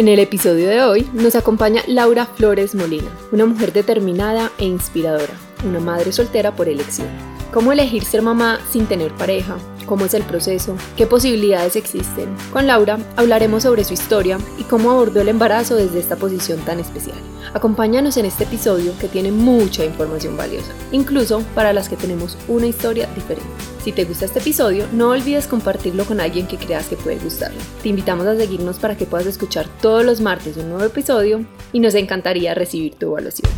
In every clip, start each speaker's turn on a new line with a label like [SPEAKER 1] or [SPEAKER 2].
[SPEAKER 1] En el episodio de hoy nos acompaña Laura Flores Molina, una mujer determinada e inspiradora, una madre soltera por elección. ¿Cómo elegir ser mamá sin tener pareja? ¿Cómo es el proceso? ¿Qué posibilidades existen? Con Laura hablaremos sobre su historia y cómo abordó el embarazo desde esta posición tan especial. Acompáñanos en este episodio que tiene mucha información valiosa, incluso para las que tenemos una historia diferente. Si te gusta este episodio, no olvides compartirlo con alguien que creas que puede gustarle. Te invitamos a seguirnos para que puedas escuchar todos los martes un nuevo episodio y nos encantaría recibir tu evaluación.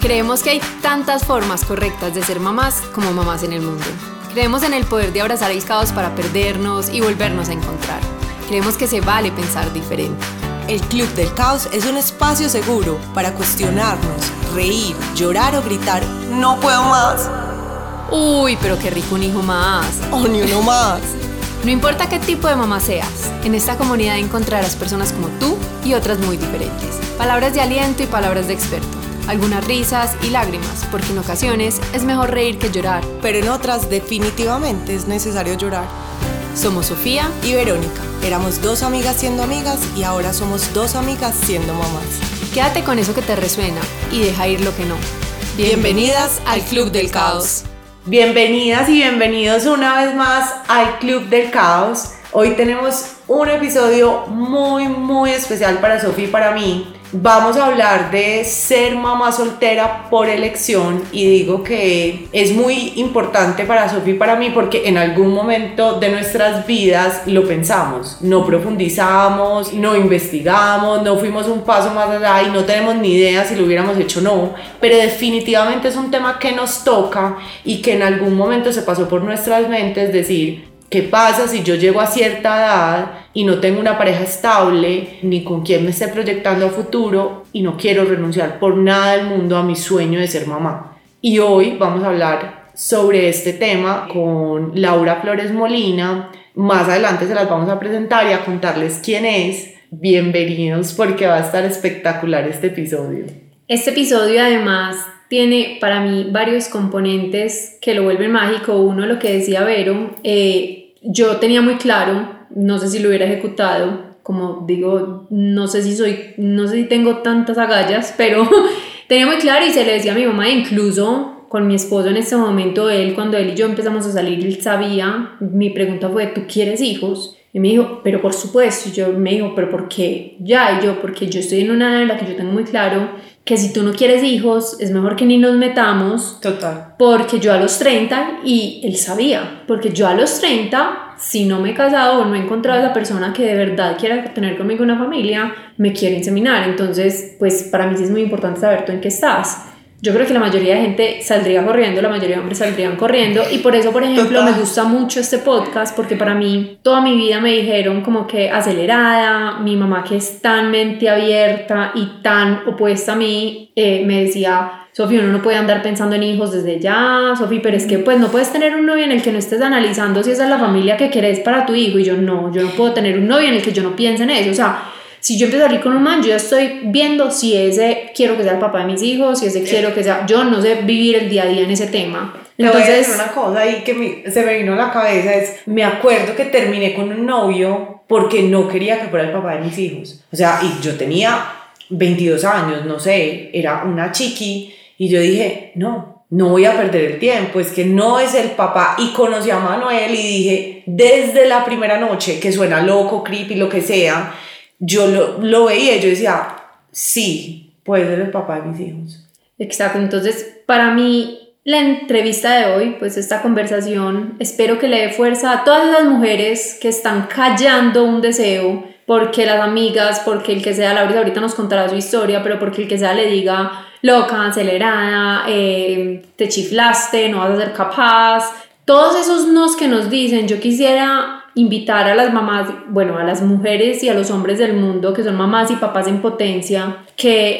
[SPEAKER 1] Creemos que hay tantas formas correctas de ser mamás como mamás en el mundo. Creemos en el poder de abrazar el caos para perdernos y volvernos a encontrar. Creemos que se vale pensar diferente.
[SPEAKER 2] El Club del Caos es un espacio seguro para cuestionarnos, reír, llorar o gritar, no puedo más.
[SPEAKER 1] Uy, pero qué rico un hijo más.
[SPEAKER 2] O ni uno más.
[SPEAKER 1] No importa qué tipo de mamá seas, en esta comunidad encontrarás personas como tú y otras muy diferentes. Palabras de aliento y palabras de experto algunas risas y lágrimas, porque en ocasiones es mejor reír que llorar.
[SPEAKER 2] Pero en otras definitivamente es necesario llorar.
[SPEAKER 1] Somos Sofía
[SPEAKER 2] y Verónica. Éramos dos amigas siendo amigas y ahora somos dos amigas siendo mamás.
[SPEAKER 1] Quédate con eso que te resuena y deja ir lo que no.
[SPEAKER 2] Bienvenidas al Club del Caos.
[SPEAKER 3] Bienvenidas y bienvenidos una vez más al Club del Caos. Hoy tenemos un episodio muy muy especial para Sofía y para mí Vamos a hablar de ser mamá soltera por elección y digo que es muy importante para Sofía y para mí porque en algún momento de nuestras vidas lo pensamos, no profundizamos, no investigamos, no fuimos un paso más allá y no tenemos ni idea si lo hubiéramos hecho o no, pero definitivamente es un tema que nos toca y que en algún momento se pasó por nuestras mentes decir, ¿Qué pasa si yo llego a cierta edad y no tengo una pareja estable ni con quien me esté proyectando a futuro y no quiero renunciar por nada del mundo a mi sueño de ser mamá? Y hoy vamos a hablar sobre este tema con Laura Flores Molina. Más adelante se las vamos a presentar y a contarles quién es. Bienvenidos porque va a estar espectacular este episodio.
[SPEAKER 1] Este episodio además tiene para mí varios componentes que lo vuelven mágico. Uno, lo que decía Vero, eh, yo tenía muy claro, no sé si lo hubiera ejecutado, como digo, no sé si soy, no sé si tengo tantas agallas, pero tenía muy claro y se le decía a mi mamá, incluso con mi esposo en ese momento, él, cuando él y yo empezamos a salir, él sabía, mi pregunta fue, ¿tú quieres hijos? Y me dijo, pero por supuesto, y yo me dijo, pero ¿por qué? Ya, y yo, porque yo estoy en una edad en la que yo tengo muy claro que si tú no quieres hijos, es mejor que ni nos metamos.
[SPEAKER 3] Total.
[SPEAKER 1] Porque yo a los 30, y él sabía, porque yo a los 30, si no me he casado o no he encontrado a esa persona que de verdad quiera tener conmigo una familia, me quiere inseminar. Entonces, pues para mí sí es muy importante saber tú en qué estás. Yo creo que la mayoría de gente saldría corriendo, la mayoría de hombres saldrían corriendo. Y por eso, por ejemplo, me gusta mucho este podcast porque para mí toda mi vida me dijeron como que acelerada, mi mamá que es tan mente abierta y tan opuesta a mí, eh, me decía, Sofía, uno no puede andar pensando en hijos desde ya, Sofía, pero es que pues no puedes tener un novio en el que no estés analizando si esa es la familia que querés para tu hijo y yo no, yo no puedo tener un novio en el que yo no piense en eso, o sea, si yo empiezo a salir con un man, yo ya estoy viendo si ese quiero que sea el papá de mis hijos, si ese quiero que sea. Yo no sé vivir el día a día en ese tema.
[SPEAKER 3] Entonces, una cosa ahí que se me vino a la cabeza es: me acuerdo que terminé con un novio porque no quería que fuera el papá de mis hijos. O sea, y yo tenía 22 años, no sé, era una chiqui, y yo dije: no, no voy a perder el tiempo, es que no es el papá. Y conocí a Manuel y dije, desde la primera noche, que suena loco, creepy, lo que sea yo lo, lo veía yo decía, sí, puede ser el papá de mis hijos.
[SPEAKER 1] Exacto, entonces para mí la entrevista de hoy, pues esta conversación, espero que le dé fuerza a todas las mujeres que están callando un deseo, porque las amigas, porque el que sea, Laura ahorita nos contará su historia, pero porque el que sea le diga loca, acelerada, eh, te chiflaste, no vas a ser capaz, todos esos nos que nos dicen, yo quisiera invitar a las mamás, bueno, a las mujeres y a los hombres del mundo que son mamás y papás en potencia, que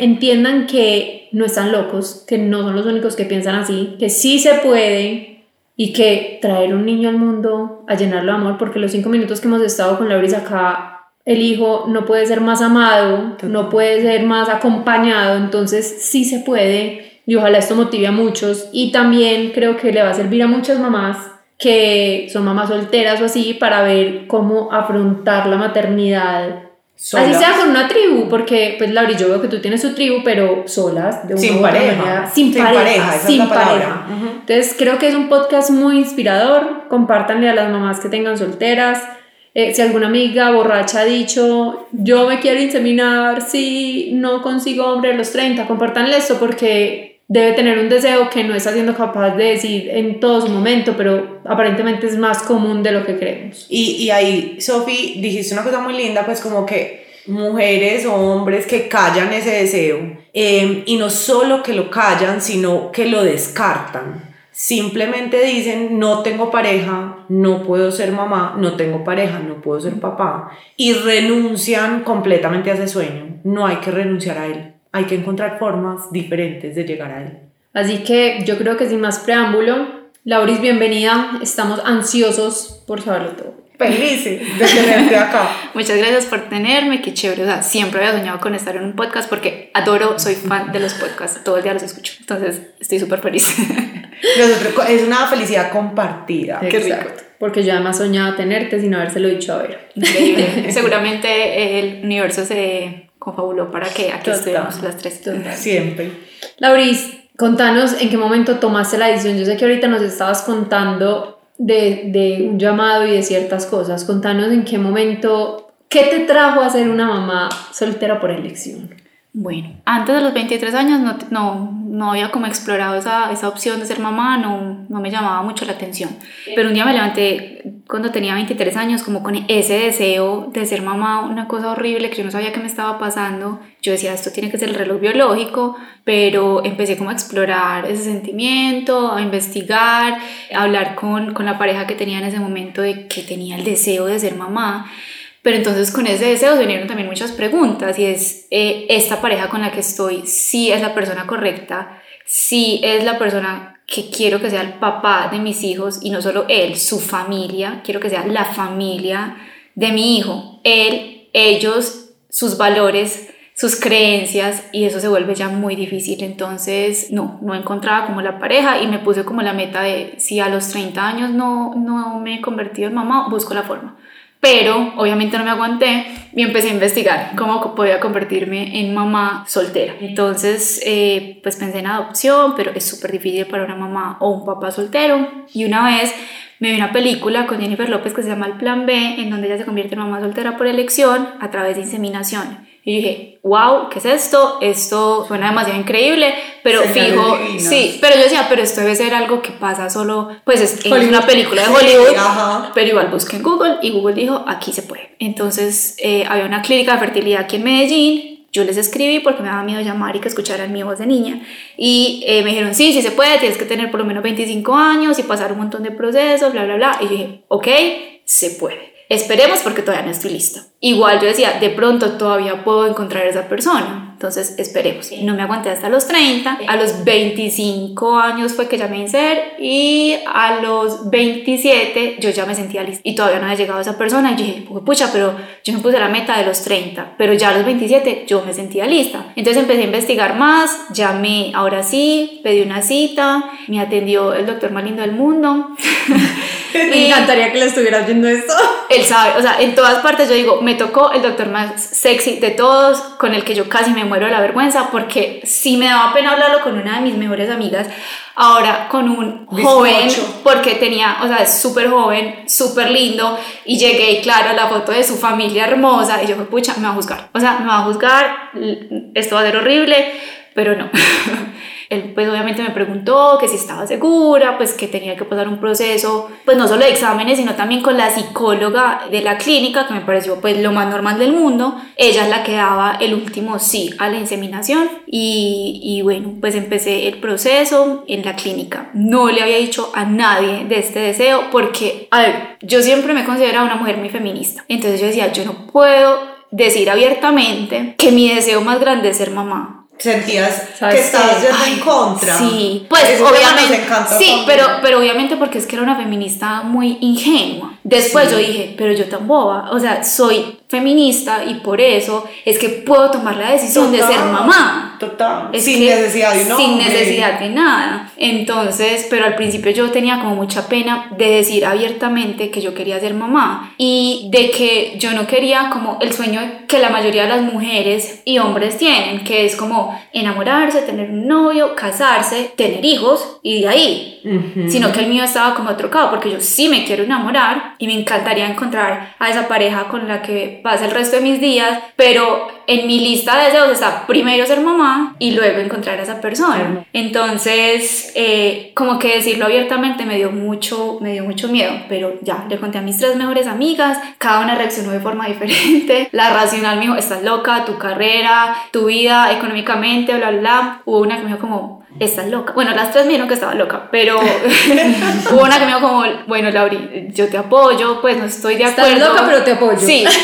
[SPEAKER 1] entiendan que no están locos, que no son los únicos que piensan así, que sí se puede y que traer un niño al mundo a llenarlo de amor, porque los cinco minutos que hemos estado con Laura acá, el hijo no puede ser más amado, no puede ser más acompañado, entonces sí se puede y ojalá esto motive a muchos. Y también creo que le va a servir a muchas mamás que son mamás solteras o así para ver cómo afrontar la maternidad. Así sea con una tribu, porque pues Laura, yo veo que tú tienes tu tribu, pero solas, de
[SPEAKER 3] sin, pareja.
[SPEAKER 1] sin, pareja. sin pareja. Entonces creo que es un podcast muy inspirador. Compártanle a las mamás que tengan solteras. Eh, si alguna amiga borracha ha dicho, yo me quiero inseminar si no consigo hombre a los 30, compártanle esto porque debe tener un deseo que no está siendo capaz de decir en todo su momento, pero aparentemente es más común de lo que creemos.
[SPEAKER 3] Y, y ahí, Sofi, dijiste una cosa muy linda, pues como que mujeres o hombres que callan ese deseo em, y no solo que lo callan, sino que lo descartan. Simplemente dicen, no tengo pareja, no puedo ser mamá, no tengo pareja, no puedo ser papá, y renuncian completamente a ese sueño. No hay que renunciar a él hay que encontrar formas diferentes de llegar a él.
[SPEAKER 1] Así que yo creo que sin más preámbulo, Lauris, bienvenida. Estamos ansiosos por saberlo todo.
[SPEAKER 3] Felices de tenerte acá.
[SPEAKER 4] Muchas gracias por tenerme, qué chévere. O sea, siempre había soñado con estar en un podcast porque adoro, soy fan de los podcasts, todo el día los escucho. Entonces, estoy súper feliz.
[SPEAKER 3] es una felicidad compartida.
[SPEAKER 1] Qué rico. Porque yo además soñaba tenerte sin habérselo dicho a ver.
[SPEAKER 4] Increíble. Seguramente el universo se confabuló para que aquí estemos las tres.
[SPEAKER 3] Siempre.
[SPEAKER 1] Lauris, contanos en qué momento tomaste la decisión. Yo sé que ahorita nos estabas contando de, de un llamado y de ciertas cosas. Contanos en qué momento, ¿qué te trajo a ser una mamá soltera por elección?
[SPEAKER 4] Bueno, antes de los 23 años no, no, no había como explorado esa, esa, opción de ser mamá, no, no me llamaba mucho la atención. Pero un día me levanté cuando tenía 23 años como con ese deseo de ser mamá, una cosa horrible que yo no sabía qué me estaba pasando. Yo decía, esto tiene que ser el reloj biológico, pero empecé como a explorar ese sentimiento, a investigar, a hablar con, con la pareja que tenía en ese momento de que tenía el deseo de ser mamá. Pero entonces con ese deseo vinieron también muchas preguntas y es, eh, ¿esta pareja con la que estoy si es la persona correcta? Si es la persona que quiero que sea el papá de mis hijos y no solo él, su familia, quiero que sea la familia de mi hijo, él, ellos, sus valores, sus creencias y eso se vuelve ya muy difícil. Entonces, no, no encontraba como la pareja y me puse como la meta de si a los 30 años no, no me he convertido en mamá, busco la forma pero obviamente no me aguanté y empecé a investigar cómo podía convertirme en mamá soltera. Entonces, eh, pues pensé en adopción, pero es súper difícil para una mamá o un papá soltero. Y una vez me vi una película con Jennifer López que se llama El Plan B, en donde ella se convierte en mamá soltera por elección a través de inseminación. Y dije, wow, ¿qué es esto? Esto suena demasiado increíble, pero fijo, sí, pero yo decía, pero esto debe ser algo que pasa solo, pues es, una película de Hollywood, pero igual busqué en Google y Google dijo, aquí se puede. Entonces eh, había una clínica de fertilidad aquí en Medellín, yo les escribí porque me daba miedo llamar y que escucharan mi voz de niña. Y eh, me dijeron, sí, sí se puede, tienes que tener por lo menos 25 años y pasar un montón de procesos, bla, bla, bla. Y yo dije, ok, se puede. Esperemos porque todavía no estoy lista. Igual yo decía, de pronto todavía puedo encontrar a esa persona. Entonces esperemos. No me aguanté hasta los 30. A los 25 años fue que ya me ser y a los 27 yo ya me sentía lista. Y todavía no había llegado esa persona. Y dije, pucha, pero yo me puse la meta de los 30. Pero ya a los 27 yo me sentía lista. Entonces empecé a investigar más. Llamé, ahora sí, pedí una cita. Me atendió el doctor más lindo del mundo.
[SPEAKER 1] me encantaría que le estuvieras viendo esto.
[SPEAKER 4] Él sabe, o sea, en todas partes yo digo, me tocó el doctor más sexy de todos, con el que yo casi me muero de la vergüenza, porque sí me daba pena hablarlo con una de mis mejores amigas, ahora con un joven, porque tenía, o sea, es súper joven, súper lindo, y llegué y claro, la foto de su familia hermosa, y yo, pucha, me va a juzgar, o sea, me va a juzgar, esto va a ser horrible, pero no. Él pues obviamente me preguntó que si estaba segura, pues que tenía que pasar un proceso, pues no solo de exámenes, sino también con la psicóloga de la clínica, que me pareció pues lo más normal del mundo. Ella es la que daba el último sí a la inseminación y, y bueno, pues empecé el proceso en la clínica. No le había dicho a nadie de este deseo porque, a ver, yo siempre me he considerado una mujer muy feminista. Entonces yo decía, yo no puedo decir abiertamente que mi deseo más grande es ser mamá
[SPEAKER 3] sentías que estabas yendo en contra.
[SPEAKER 4] Sí, pues obviamente. Sí, pero, pero obviamente porque es que era una feminista muy ingenua. Después yo dije, pero yo tan boba, o sea, soy feminista y por eso es que puedo tomar la decisión de ser mamá.
[SPEAKER 3] Total.
[SPEAKER 4] Es
[SPEAKER 3] sin necesidad de un
[SPEAKER 4] Sin necesidad de nada. Entonces, pero al principio yo tenía como mucha pena de decir abiertamente que yo quería ser mamá y de que yo no quería como el sueño que la mayoría de las mujeres y hombres tienen, que es como enamorarse, tener un novio, casarse, tener hijos y de ahí.
[SPEAKER 3] Ujú.
[SPEAKER 4] Sino que el mío estaba como trocado porque yo sí me quiero enamorar y me encantaría encontrar a esa pareja con la que pase el resto de mis días, pero en mi lista de deseos está primero ser mamá y luego encontrar a esa persona. Entonces, eh, como que decirlo abiertamente me dio mucho, me dio mucho miedo, pero ya, le conté a mis tres mejores amigas, cada una reaccionó de forma diferente. La racional me dijo, estás loca, tu carrera, tu vida, económicamente, bla, bla, bla. Hubo una que me dijo como, estás loca. Bueno, las tres me dijeron que estaba loca, pero hubo una que me dijo como, bueno, Lauri, yo te apoyo, pues no estoy de
[SPEAKER 1] Estás
[SPEAKER 4] acuerdo.
[SPEAKER 1] loca, pero te apoyo.
[SPEAKER 4] Sí.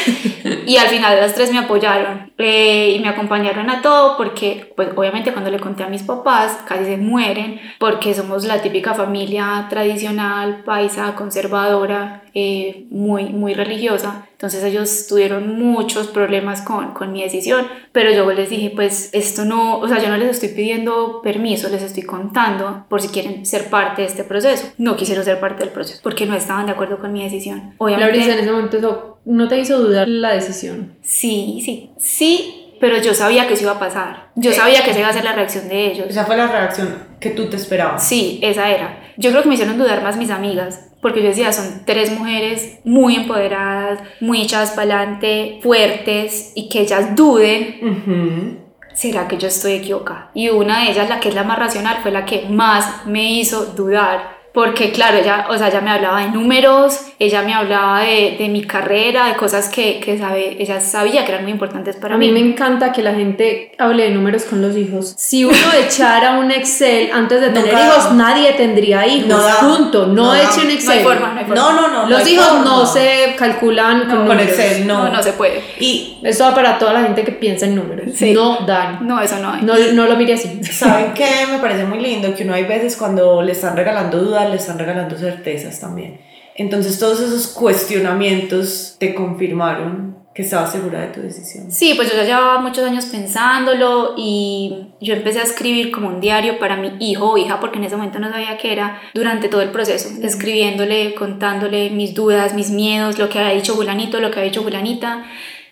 [SPEAKER 4] Y al final las tres me apoyaron eh, y me acompañaron a todo porque, pues obviamente cuando le conté a mis papás, casi se mueren porque somos la típica familia tradicional, paisa, conservadora, eh, muy, muy religiosa. Entonces ellos tuvieron muchos problemas con, con mi decisión, pero yo les dije, pues esto no, o sea, yo no les estoy pidiendo permiso, les estoy contando por si quieren ser parte de este proceso. No quisieron ser parte del proceso porque no estaban de acuerdo con mi decisión. Obviamente.
[SPEAKER 1] Laurisa, en ese momento eso no te hizo dudar la decisión.
[SPEAKER 4] Sí, sí, sí, pero yo sabía que eso iba a pasar. Yo sabía que esa iba a ser la reacción de ellos.
[SPEAKER 3] Esa fue la reacción que tú te esperabas.
[SPEAKER 4] Sí, esa era. Yo creo que me hicieron dudar más mis amigas, porque yo decía, son tres mujeres muy empoderadas, muy echadas para adelante, fuertes, y que ellas duden,
[SPEAKER 3] Ujú.
[SPEAKER 4] ¿será que yo estoy equivocada? Y una de ellas, la que es la más racional, fue la que más me hizo dudar. Porque claro, ella, o sea, ella me hablaba de números, ella me hablaba de, de mi carrera, de cosas que, que sabe, ella sabía que eran muy importantes para
[SPEAKER 1] A mí me encanta que la gente hable de números con los hijos. Si uno echara un Excel antes de tener hijos, nadie tendría hijos.
[SPEAKER 3] No da.
[SPEAKER 1] Punto. No,
[SPEAKER 3] No da.
[SPEAKER 1] eche un
[SPEAKER 4] No
[SPEAKER 1] Excel.
[SPEAKER 4] hay forma, no hay forma.
[SPEAKER 3] No, no, no.
[SPEAKER 1] Los
[SPEAKER 3] no
[SPEAKER 1] hijos
[SPEAKER 3] forma.
[SPEAKER 1] no se calculan con,
[SPEAKER 3] Con. Excel, no.
[SPEAKER 4] No, no se puede.
[SPEAKER 3] Y
[SPEAKER 1] Eso va para toda la gente que piensa en números.
[SPEAKER 4] Sí.
[SPEAKER 1] No dan.
[SPEAKER 4] No, eso no hay.
[SPEAKER 1] No, no lo mire así.
[SPEAKER 3] ¿Saben qué? Me parece muy lindo que uno hay veces cuando le están regalando dudas, le están regalando certezas también. Entonces todos esos cuestionamientos te confirmaron que estabas segura de tu decisión.
[SPEAKER 4] Sí, pues yo ya llevaba muchos años pensándolo y yo empecé a escribir como un diario para mi hijo o hija, porque en ese momento no sabía qué era, durante todo el proceso, escribiéndole, contándole mis dudas, mis miedos, lo que había dicho Julanito, lo que había dicho Julanita.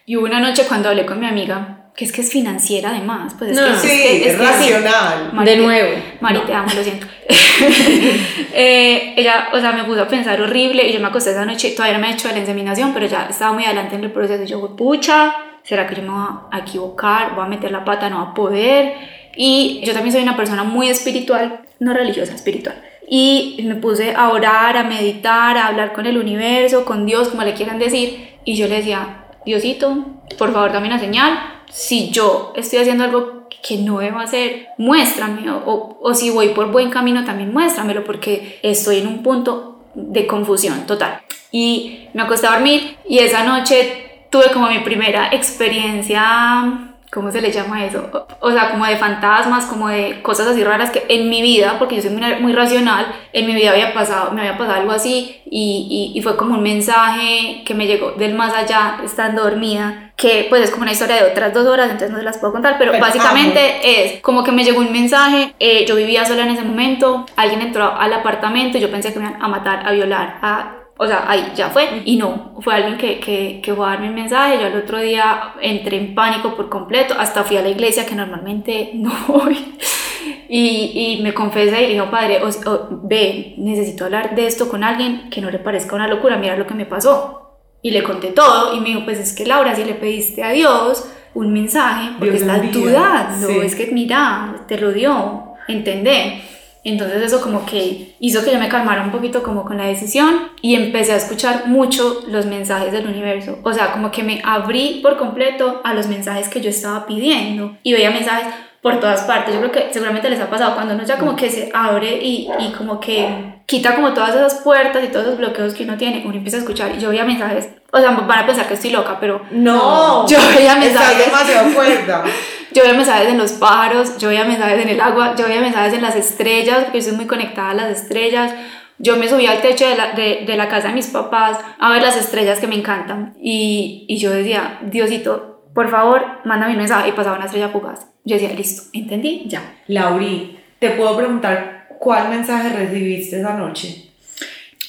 [SPEAKER 4] Y hubo una noche cuando hablé con mi amiga, que es que es financiera además, pues es
[SPEAKER 1] No,
[SPEAKER 4] que
[SPEAKER 3] Sí,
[SPEAKER 4] es, que-
[SPEAKER 3] es,
[SPEAKER 4] que sí.
[SPEAKER 3] racional.
[SPEAKER 4] Mari,
[SPEAKER 1] De nuevo.
[SPEAKER 4] Mari, te amo, lo siento. Eh, ella, o sea, me puso a pensar horrible y yo me acosté esa noche, todavía no me he hecho la inseminación, pero ya estaba muy adelante en el proceso y yo, pucha, ¿será que yo me voy a equivocar? ¿Voy a meter la pata? ¿No va a poder? Y yo también soy una persona muy espiritual, no religiosa, espiritual. Y me puse a orar, a meditar, a hablar con el universo, con Dios, como le quieran decir. Y yo le decía, Diosito, por favor dame una señal. Si yo estoy haciendo algo que no debo hacer, muéstrame. O, o, si voy por buen camino, también muéstramelo, porque estoy en un punto de confusión total. Y me acosté a dormir y esa noche tuve como mi primera experiencia ¿cómo se le llama eso? O o sea, como de fantasmas, como de cosas así raras que en mi vida, porque yo soy muy, muy racional, en mi vida había pasado, me había pasado algo así y, y, y fue como un mensaje que me llegó del más allá estando dormida, que pues es como una historia de otras dos horas, entonces no se las puedo contar, pero,
[SPEAKER 3] Pero
[SPEAKER 4] básicamente es como que me llegó un mensaje, eh, yo vivía sola en ese momento, alguien entró al apartamento y yo pensé que me iban a matar, a violar, a o sea, ahí ya fue. Y no, fue alguien que, que, que fue a darme un mensaje. Yo al otro día entré en pánico por completo. Hasta fui a la iglesia, que normalmente no voy. Y, y me confesé y le dije, "Oh, padre, o- o- ve, necesito hablar de esto con alguien que no le parezca una locura. Mira lo que me pasó. Y le conté todo. Y me dijo, pues es que Laura, si le pediste a Dios un mensaje, porque
[SPEAKER 3] Dios
[SPEAKER 4] estás dudando.
[SPEAKER 3] sí.
[SPEAKER 4] Es que mira, te lo dio. Entendé. Entonces eso como que hizo que yo me calmara un poquito como con la decisión y empecé a escuchar mucho los mensajes del universo. O sea, como que me abrí por completo a los mensajes que yo estaba pidiendo y veía mensajes por todas partes. Yo creo que seguramente les ha pasado cuando uno ya como que se abre y, y como que quita como todas esas puertas y todos esos bloqueos que uno tiene, uno empieza a escuchar y yo veía mensajes, o sea, van a pensar que estoy loca, pero
[SPEAKER 3] No,
[SPEAKER 4] yo veía mensajes.
[SPEAKER 3] demasiado cuerda.
[SPEAKER 4] Yo veía mensajes en los pájaros, yo veía mensajes en el agua, yo veía mensajes en las estrellas, porque yo soy muy conectada a las estrellas. Yo me subí al techo de la, de, de la casa de mis papás a ver las estrellas que me encantan. Y, y yo decía, Diosito, por favor, mándame un mensaje. Y pasaba una estrella fugaz. Yo decía, listo, entendí, ya.
[SPEAKER 3] Lauri, ¿te puedo preguntar cuál mensaje recibiste esa noche?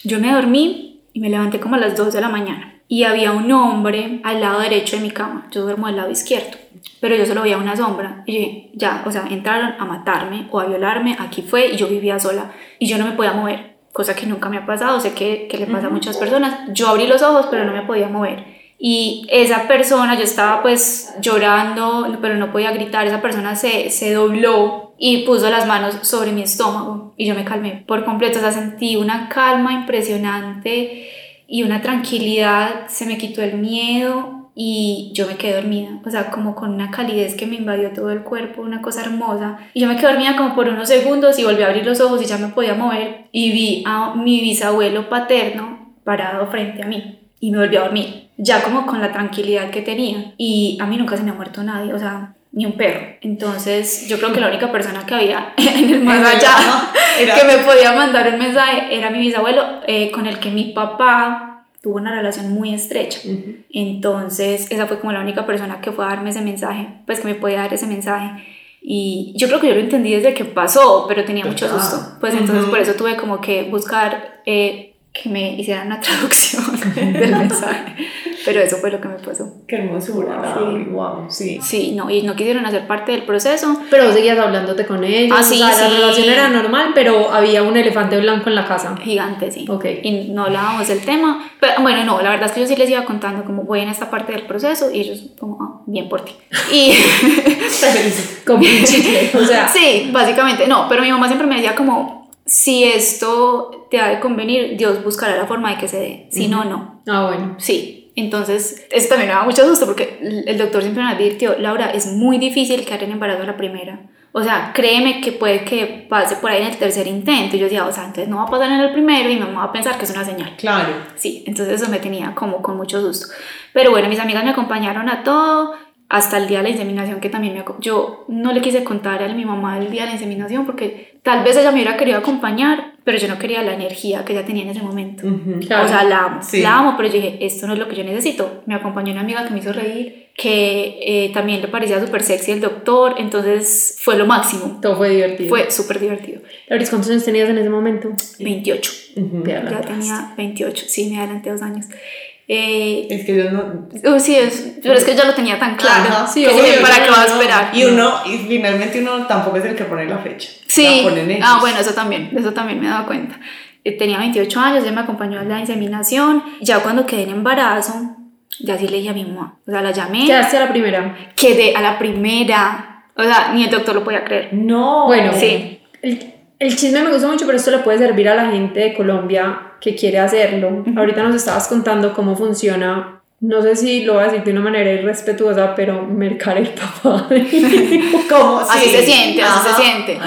[SPEAKER 4] Yo me dormí y me levanté como a las 2 de la mañana. Y había un hombre al lado derecho de mi cama. Yo duermo al lado izquierdo. Pero yo solo veía una sombra. Y yo dije, ya, o sea, entraron a matarme o a violarme. Aquí fue y yo vivía sola. Y yo no me podía mover. Cosa que nunca me ha pasado. Sé que, que le pasa a muchas personas. Yo abrí los ojos, pero no me podía mover. Y esa persona, yo estaba pues llorando, pero no podía gritar. Esa persona se, se dobló y puso las manos sobre mi estómago. Y yo me calmé por completo. O sea, sentí una calma impresionante y una tranquilidad. Se me quitó el miedo y yo me quedé dormida, o sea, como con una calidez que me invadió todo el cuerpo, una cosa hermosa. Y yo me quedé dormida como por unos segundos y volví a abrir los ojos y ya me podía mover y vi a mi bisabuelo paterno parado frente a mí y me volví a dormir, ya como con la tranquilidad que tenía. Y a mí nunca se me ha muerto nadie, o sea, ni un perro. Entonces, yo creo que la única persona que había en el más allá que me podía mandar un mensaje era mi bisabuelo, eh, con el que mi papá tuvo una relación muy estrecha. Entonces, esa fue como la única persona que fue a darme ese mensaje, pues que me podía dar ese mensaje. Y yo creo que yo lo entendí desde que pasó, pero tenía mucho susto. Pues entonces por eso tuve como que buscar eh, que me hicieran una traducción del mensaje. Pero eso fue lo que me pasó.
[SPEAKER 3] Qué hermosura, sí. wow, sí.
[SPEAKER 4] Sí, no, y no quisieron hacer parte del proceso.
[SPEAKER 1] Pero vos seguías hablándote con ellos.
[SPEAKER 4] Ah, sí,
[SPEAKER 1] o sea,
[SPEAKER 4] sí.
[SPEAKER 1] La relación era normal, pero había un elefante blanco en la casa.
[SPEAKER 4] Gigante, sí.
[SPEAKER 1] Ok.
[SPEAKER 4] Y no hablábamos del tema. Pero bueno, no, la verdad es que yo sí les iba contando como voy en esta parte del proceso y ellos como, ah, bien por ti. Y
[SPEAKER 1] Como un chicle. O sea,
[SPEAKER 4] sí, básicamente, no, pero mi mamá siempre me decía como, si esto te ha de convenir, Dios buscará la forma de que se dé, si no, no.
[SPEAKER 1] ah, bueno.
[SPEAKER 4] Sí, entonces eso también me da mucho susto porque el doctor siempre me advirtió, Laura, es muy difícil quedar en embarazo a la primera. O sea, créeme que puede que pase por ahí en el tercer intento. Y yo decía, o sea, entonces no va a pasar en el primero y mi mamá va a pensar que es una señal.
[SPEAKER 3] Claro.
[SPEAKER 4] Sí, entonces eso me tenía como con mucho susto. Pero bueno, mis amigas me acompañaron a todo, hasta el día de la inseminación que también me... Yo no le quise contar a mi mamá el día de la inseminación porque tal vez ella me hubiera querido acompañar, pero yo no quería la energía que ella tenía en ese momento.
[SPEAKER 3] Ujú.
[SPEAKER 1] Claro.
[SPEAKER 4] O sea, la amo,
[SPEAKER 3] Sí.
[SPEAKER 4] la amo, pero yo dije, esto no es lo que yo necesito. Me acompañó una amiga que me hizo reír, que eh, también le parecía súper sexy el doctor, entonces fue lo máximo.
[SPEAKER 1] Todo fue divertido.
[SPEAKER 4] Fue súper divertido.
[SPEAKER 1] Lauris, ¿cuántos años tenías en ese momento?
[SPEAKER 4] 28.
[SPEAKER 3] Ujú.
[SPEAKER 1] Te
[SPEAKER 4] Ya tenía 28, sí, me adelanté dos años. Eh,
[SPEAKER 3] Es que yo no...
[SPEAKER 4] oh, sí, es, pero es que ya lo tenía tan claro.
[SPEAKER 3] Ajá,
[SPEAKER 1] sí,
[SPEAKER 4] que
[SPEAKER 1] obvio,
[SPEAKER 4] ¿para qué va a esperar?
[SPEAKER 3] Y uno, y finalmente uno tampoco es el que pone la fecha.
[SPEAKER 4] Sí,
[SPEAKER 3] La ponen ellos.
[SPEAKER 4] ah, bueno, eso también, eso también me he dado cuenta. Eh, Tenía 28 años, ya me acompañó a la inseminación. Ya cuando quedé en embarazo, ya sí le dije a mi mamá. O sea, la llamé,
[SPEAKER 1] Quedaste a la primera.
[SPEAKER 4] quedé a la primera. O sea, ni el doctor lo podía creer.
[SPEAKER 3] No.
[SPEAKER 1] Bueno,
[SPEAKER 4] Sí.
[SPEAKER 1] El, el chisme me gusta mucho, pero esto le puede servir a la gente de Colombia que quiere hacerlo. Ahorita nos estabas contando cómo funciona. No sé si lo voy a decir de una manera irrespetuosa, pero mercar el papá.
[SPEAKER 3] ¿Cómo?
[SPEAKER 4] Así
[SPEAKER 3] Sí.
[SPEAKER 4] se siente, así se siente.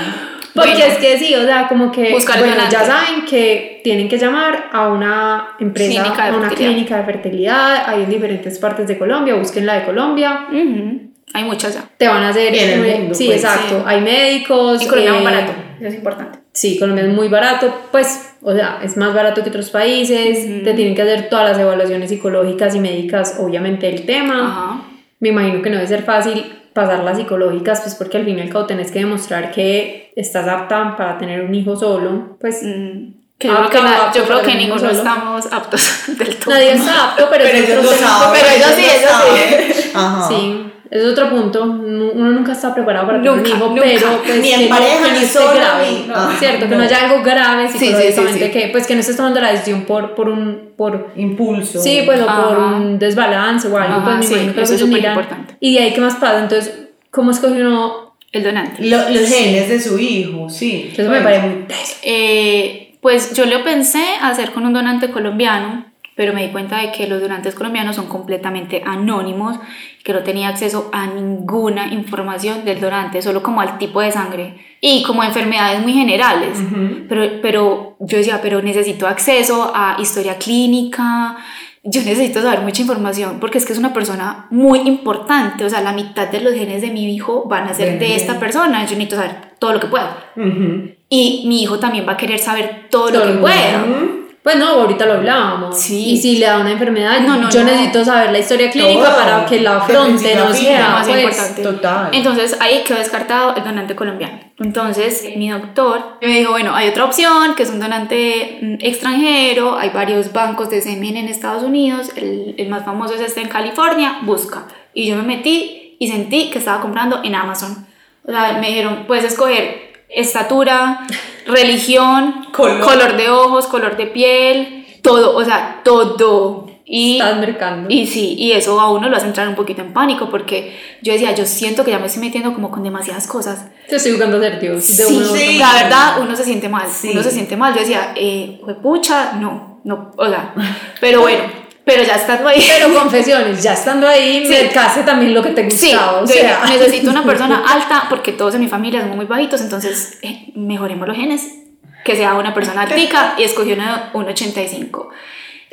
[SPEAKER 1] Porque
[SPEAKER 4] Bueno.
[SPEAKER 1] es que sí, o sea, como que
[SPEAKER 4] Buscar
[SPEAKER 1] bueno, ya saben que tienen que llamar a una empresa,
[SPEAKER 4] Clínica
[SPEAKER 1] a una clínica de fertilidad, hay en diferentes partes de Colombia, busquen la de Colombia,
[SPEAKER 4] Ujú. Hay muchas ya.
[SPEAKER 1] te van a hacer...
[SPEAKER 3] Y en el
[SPEAKER 1] eh,
[SPEAKER 3] mundo,
[SPEAKER 1] sí,
[SPEAKER 3] pues,
[SPEAKER 1] exacto,
[SPEAKER 4] sí.
[SPEAKER 1] hay médicos...
[SPEAKER 4] Y Colombia es
[SPEAKER 1] eh,
[SPEAKER 4] barato, eso es importante.
[SPEAKER 1] Sí, Colombia es muy barato, pues, o sea, es más barato que otros países, te tienen que hacer todas las evaluaciones psicológicas y médicas, obviamente, del tema.
[SPEAKER 4] Ajá.
[SPEAKER 1] Me imagino que no debe ser fácil pasar las psicológicas, pues porque al fin y al cabo tenés que demostrar que estás apta para tener un hijo solo, pues
[SPEAKER 4] Mm, que yo creo que, yo creo
[SPEAKER 1] el
[SPEAKER 4] ninguno
[SPEAKER 1] solo.
[SPEAKER 4] estamos aptos del todo.
[SPEAKER 1] nadie está apto, pero,
[SPEAKER 3] Pero
[SPEAKER 1] es
[SPEAKER 3] ellos
[SPEAKER 1] otro
[SPEAKER 3] lo
[SPEAKER 1] tema.
[SPEAKER 3] saben.
[SPEAKER 4] Pero ellos sí,
[SPEAKER 3] lo
[SPEAKER 4] ellos sí.
[SPEAKER 3] Ajá.
[SPEAKER 1] Sí, es otro punto. Uno nunca está preparado para tener un hijo,
[SPEAKER 4] nunca.
[SPEAKER 1] pero pues
[SPEAKER 3] Ni en
[SPEAKER 1] no-
[SPEAKER 3] pareja,
[SPEAKER 1] que no
[SPEAKER 3] ni
[SPEAKER 1] esté
[SPEAKER 3] solo,
[SPEAKER 1] grave, ¿no?
[SPEAKER 3] ah,
[SPEAKER 1] cierto, que no
[SPEAKER 3] no.
[SPEAKER 1] haya algo grave
[SPEAKER 4] Sí, sí, sí,
[SPEAKER 1] psicológicamente,
[SPEAKER 4] sí.
[SPEAKER 1] que pues que no estés tomando la decisión por, por un por
[SPEAKER 3] Impulso.
[SPEAKER 1] sí, pues o por
[SPEAKER 4] Ajá.
[SPEAKER 1] un desbalance o algo,
[SPEAKER 4] Ajá,
[SPEAKER 1] pues me
[SPEAKER 4] sí,
[SPEAKER 1] imagino que
[SPEAKER 4] eso es súper importante.
[SPEAKER 1] Y de ahí qué más pasa, entonces ¿cómo escoge uno?
[SPEAKER 4] El donante.
[SPEAKER 3] Lo- los genes de su hijo, sí.
[SPEAKER 1] Eso me
[SPEAKER 3] Pues,
[SPEAKER 1] parece muy.
[SPEAKER 4] Eh, pues yo lo pensé hacer con un donante colombiano, pero me di cuenta de que los donantes colombianos son completamente anónimos, que no tenía acceso a ninguna información del donante, solo como al tipo de sangre y como a enfermedades muy generales. pero, pero yo decía, pero necesito acceso a historia clínica, yo necesito saber mucha información porque es que es una persona muy importante, o sea, la mitad de los genes de mi hijo van a ser de
[SPEAKER 3] Bien,
[SPEAKER 4] esta
[SPEAKER 3] bien.
[SPEAKER 4] persona, yo necesito saber todo lo que pueda.
[SPEAKER 3] Ujú.
[SPEAKER 4] y mi hijo también va a querer saber todo,
[SPEAKER 1] Todo
[SPEAKER 4] lo que pueda.
[SPEAKER 1] Pues no, ahorita lo hablábamos.
[SPEAKER 4] Sí.
[SPEAKER 1] Y si le da una enfermedad,
[SPEAKER 4] No, no,
[SPEAKER 1] yo
[SPEAKER 4] no.
[SPEAKER 1] necesito saber la historia clínica
[SPEAKER 3] Todo.
[SPEAKER 1] para que la afronte, no sea,
[SPEAKER 4] Demasiado
[SPEAKER 1] pues,
[SPEAKER 4] importante.
[SPEAKER 3] Total.
[SPEAKER 4] Entonces ahí quedó descartado el donante colombiano. Entonces mi doctor me dijo, bueno, hay otra opción que es un donante mm, extranjero, hay varios bancos de semen en Estados Unidos, el, el más famoso es este en California, busca. Y yo me metí y sentí que estaba comprando en Amazon. O sea, me dijeron, puedes escoger estatura, religión,
[SPEAKER 3] Color.
[SPEAKER 4] de ojos, color de piel, todo, o sea, todo. Y
[SPEAKER 1] estás mercando.
[SPEAKER 4] y sí, y eso a uno lo hace entrar un poquito en pánico porque yo decía, yo siento que ya me estoy metiendo como con demasiadas cosas.
[SPEAKER 1] Te estoy jugando a ser Dios.
[SPEAKER 4] Sí,
[SPEAKER 3] sí.
[SPEAKER 4] la verdad, uno se siente mal,
[SPEAKER 3] Sí.
[SPEAKER 4] uno se siente mal. Yo decía, eh, pucha, no, no, o sea, pero bueno, pero ya estando ahí.
[SPEAKER 1] Pero confesiones, ya estando ahí,
[SPEAKER 4] Sí.
[SPEAKER 1] me case también lo que te
[SPEAKER 4] Sí,
[SPEAKER 1] gustaba. o
[SPEAKER 4] yo dije,
[SPEAKER 1] sea,
[SPEAKER 4] necesito una persona alta porque todos en mi familia somos muy bajitos, entonces eh, mejoremos los genes, que sea una persona altica y escogí una 1,85.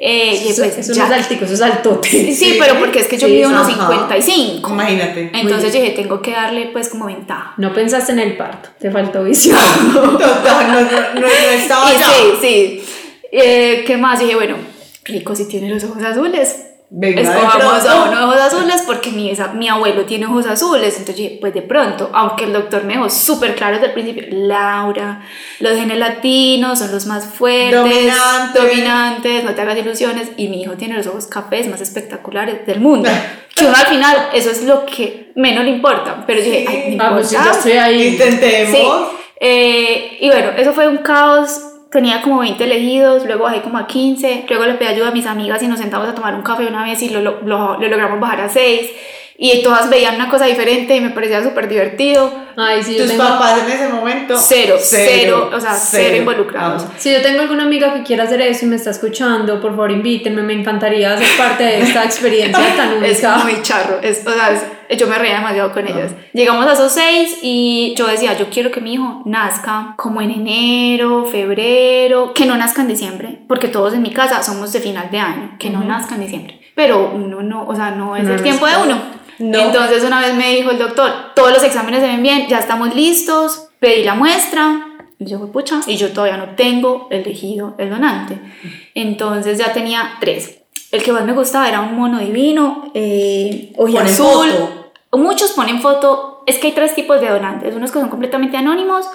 [SPEAKER 4] Eh, y
[SPEAKER 1] eso,
[SPEAKER 4] pues
[SPEAKER 1] eso
[SPEAKER 4] ya.
[SPEAKER 1] no es altico, eso es altote.
[SPEAKER 4] Sí, sí,
[SPEAKER 3] Sí.
[SPEAKER 4] pero porque es que yo
[SPEAKER 1] Sí,
[SPEAKER 4] mido unos
[SPEAKER 3] ajá.
[SPEAKER 4] 55.
[SPEAKER 3] Imagínate.
[SPEAKER 4] Entonces dije, tengo que darle pues como ventaja.
[SPEAKER 1] No pensaste en el parto, te faltó visión.
[SPEAKER 3] Total, no, no, no, no estaba
[SPEAKER 4] Y
[SPEAKER 3] ya.
[SPEAKER 4] sí, sí. Eh, ¿Qué más? Dije, bueno, rico si tiene los ojos azules.
[SPEAKER 3] Venga, pronto.
[SPEAKER 4] a uno de ojos azules porque mi, esa- mi abuelo tiene ojos azules. Entonces dije, pues de pronto, aunque el doctor me dejó súper claro desde el principio, Laura, los genes latinos son los más fuertes,
[SPEAKER 3] Dominantes.
[SPEAKER 4] dominantes, no te hagas ilusiones. Y mi hijo tiene los ojos cafés más espectaculares del mundo. que uno al final, eso es lo que menos le importa. Pero yo dije, ay, no
[SPEAKER 1] Ah, pues sí,
[SPEAKER 4] importa.
[SPEAKER 1] ya estoy ahí.
[SPEAKER 3] Intentemos.
[SPEAKER 4] Sí. Eh, y bueno, eso fue un caos. Tenía como 20 elegidos, luego bajé como a 15, luego le pedí ayuda a mis amigas y nos sentamos a tomar un café una vez y lo, lo, lo- lo logramos bajar a 6. Y todas veían una cosa diferente y me parecía súper divertido.
[SPEAKER 1] Ay, sí,
[SPEAKER 3] Tus
[SPEAKER 1] tengo,
[SPEAKER 3] papás en ese momento.
[SPEAKER 4] Cero, cero, o sea, cero involucrados.
[SPEAKER 3] Ah.
[SPEAKER 1] si yo tengo alguna amiga que quiera hacer eso y me está escuchando, por favor invítenme, me encantaría ser parte de esta experiencia tan
[SPEAKER 4] Es
[SPEAKER 1] única.
[SPEAKER 4] muy charro, es, o sea, es- yo me reía demasiado con ellas. Llegamos a esos seis y yo decía, yo quiero que mi hijo nazca como en enero, febrero, que no nazca en diciembre, porque todos en mi casa somos de final de año, que no nazca en diciembre. Pero uno no, o sea, no es
[SPEAKER 1] No,
[SPEAKER 4] el
[SPEAKER 1] no
[SPEAKER 4] tiempo
[SPEAKER 1] es
[SPEAKER 4] de uno.
[SPEAKER 3] No.
[SPEAKER 4] Entonces una vez me dijo el doctor, todos los exámenes se ven bien, ya estamos listos, pedí la muestra. Y yo, pucha, y yo todavía no tengo elegido el donante. Entonces ya tenía tres. El que más me gustaba era un mono divino, eh, ojo azul.
[SPEAKER 3] foto.
[SPEAKER 4] Muchos ponen foto. Es que hay tres tipos de donantes. Unos que son completamente anónimos.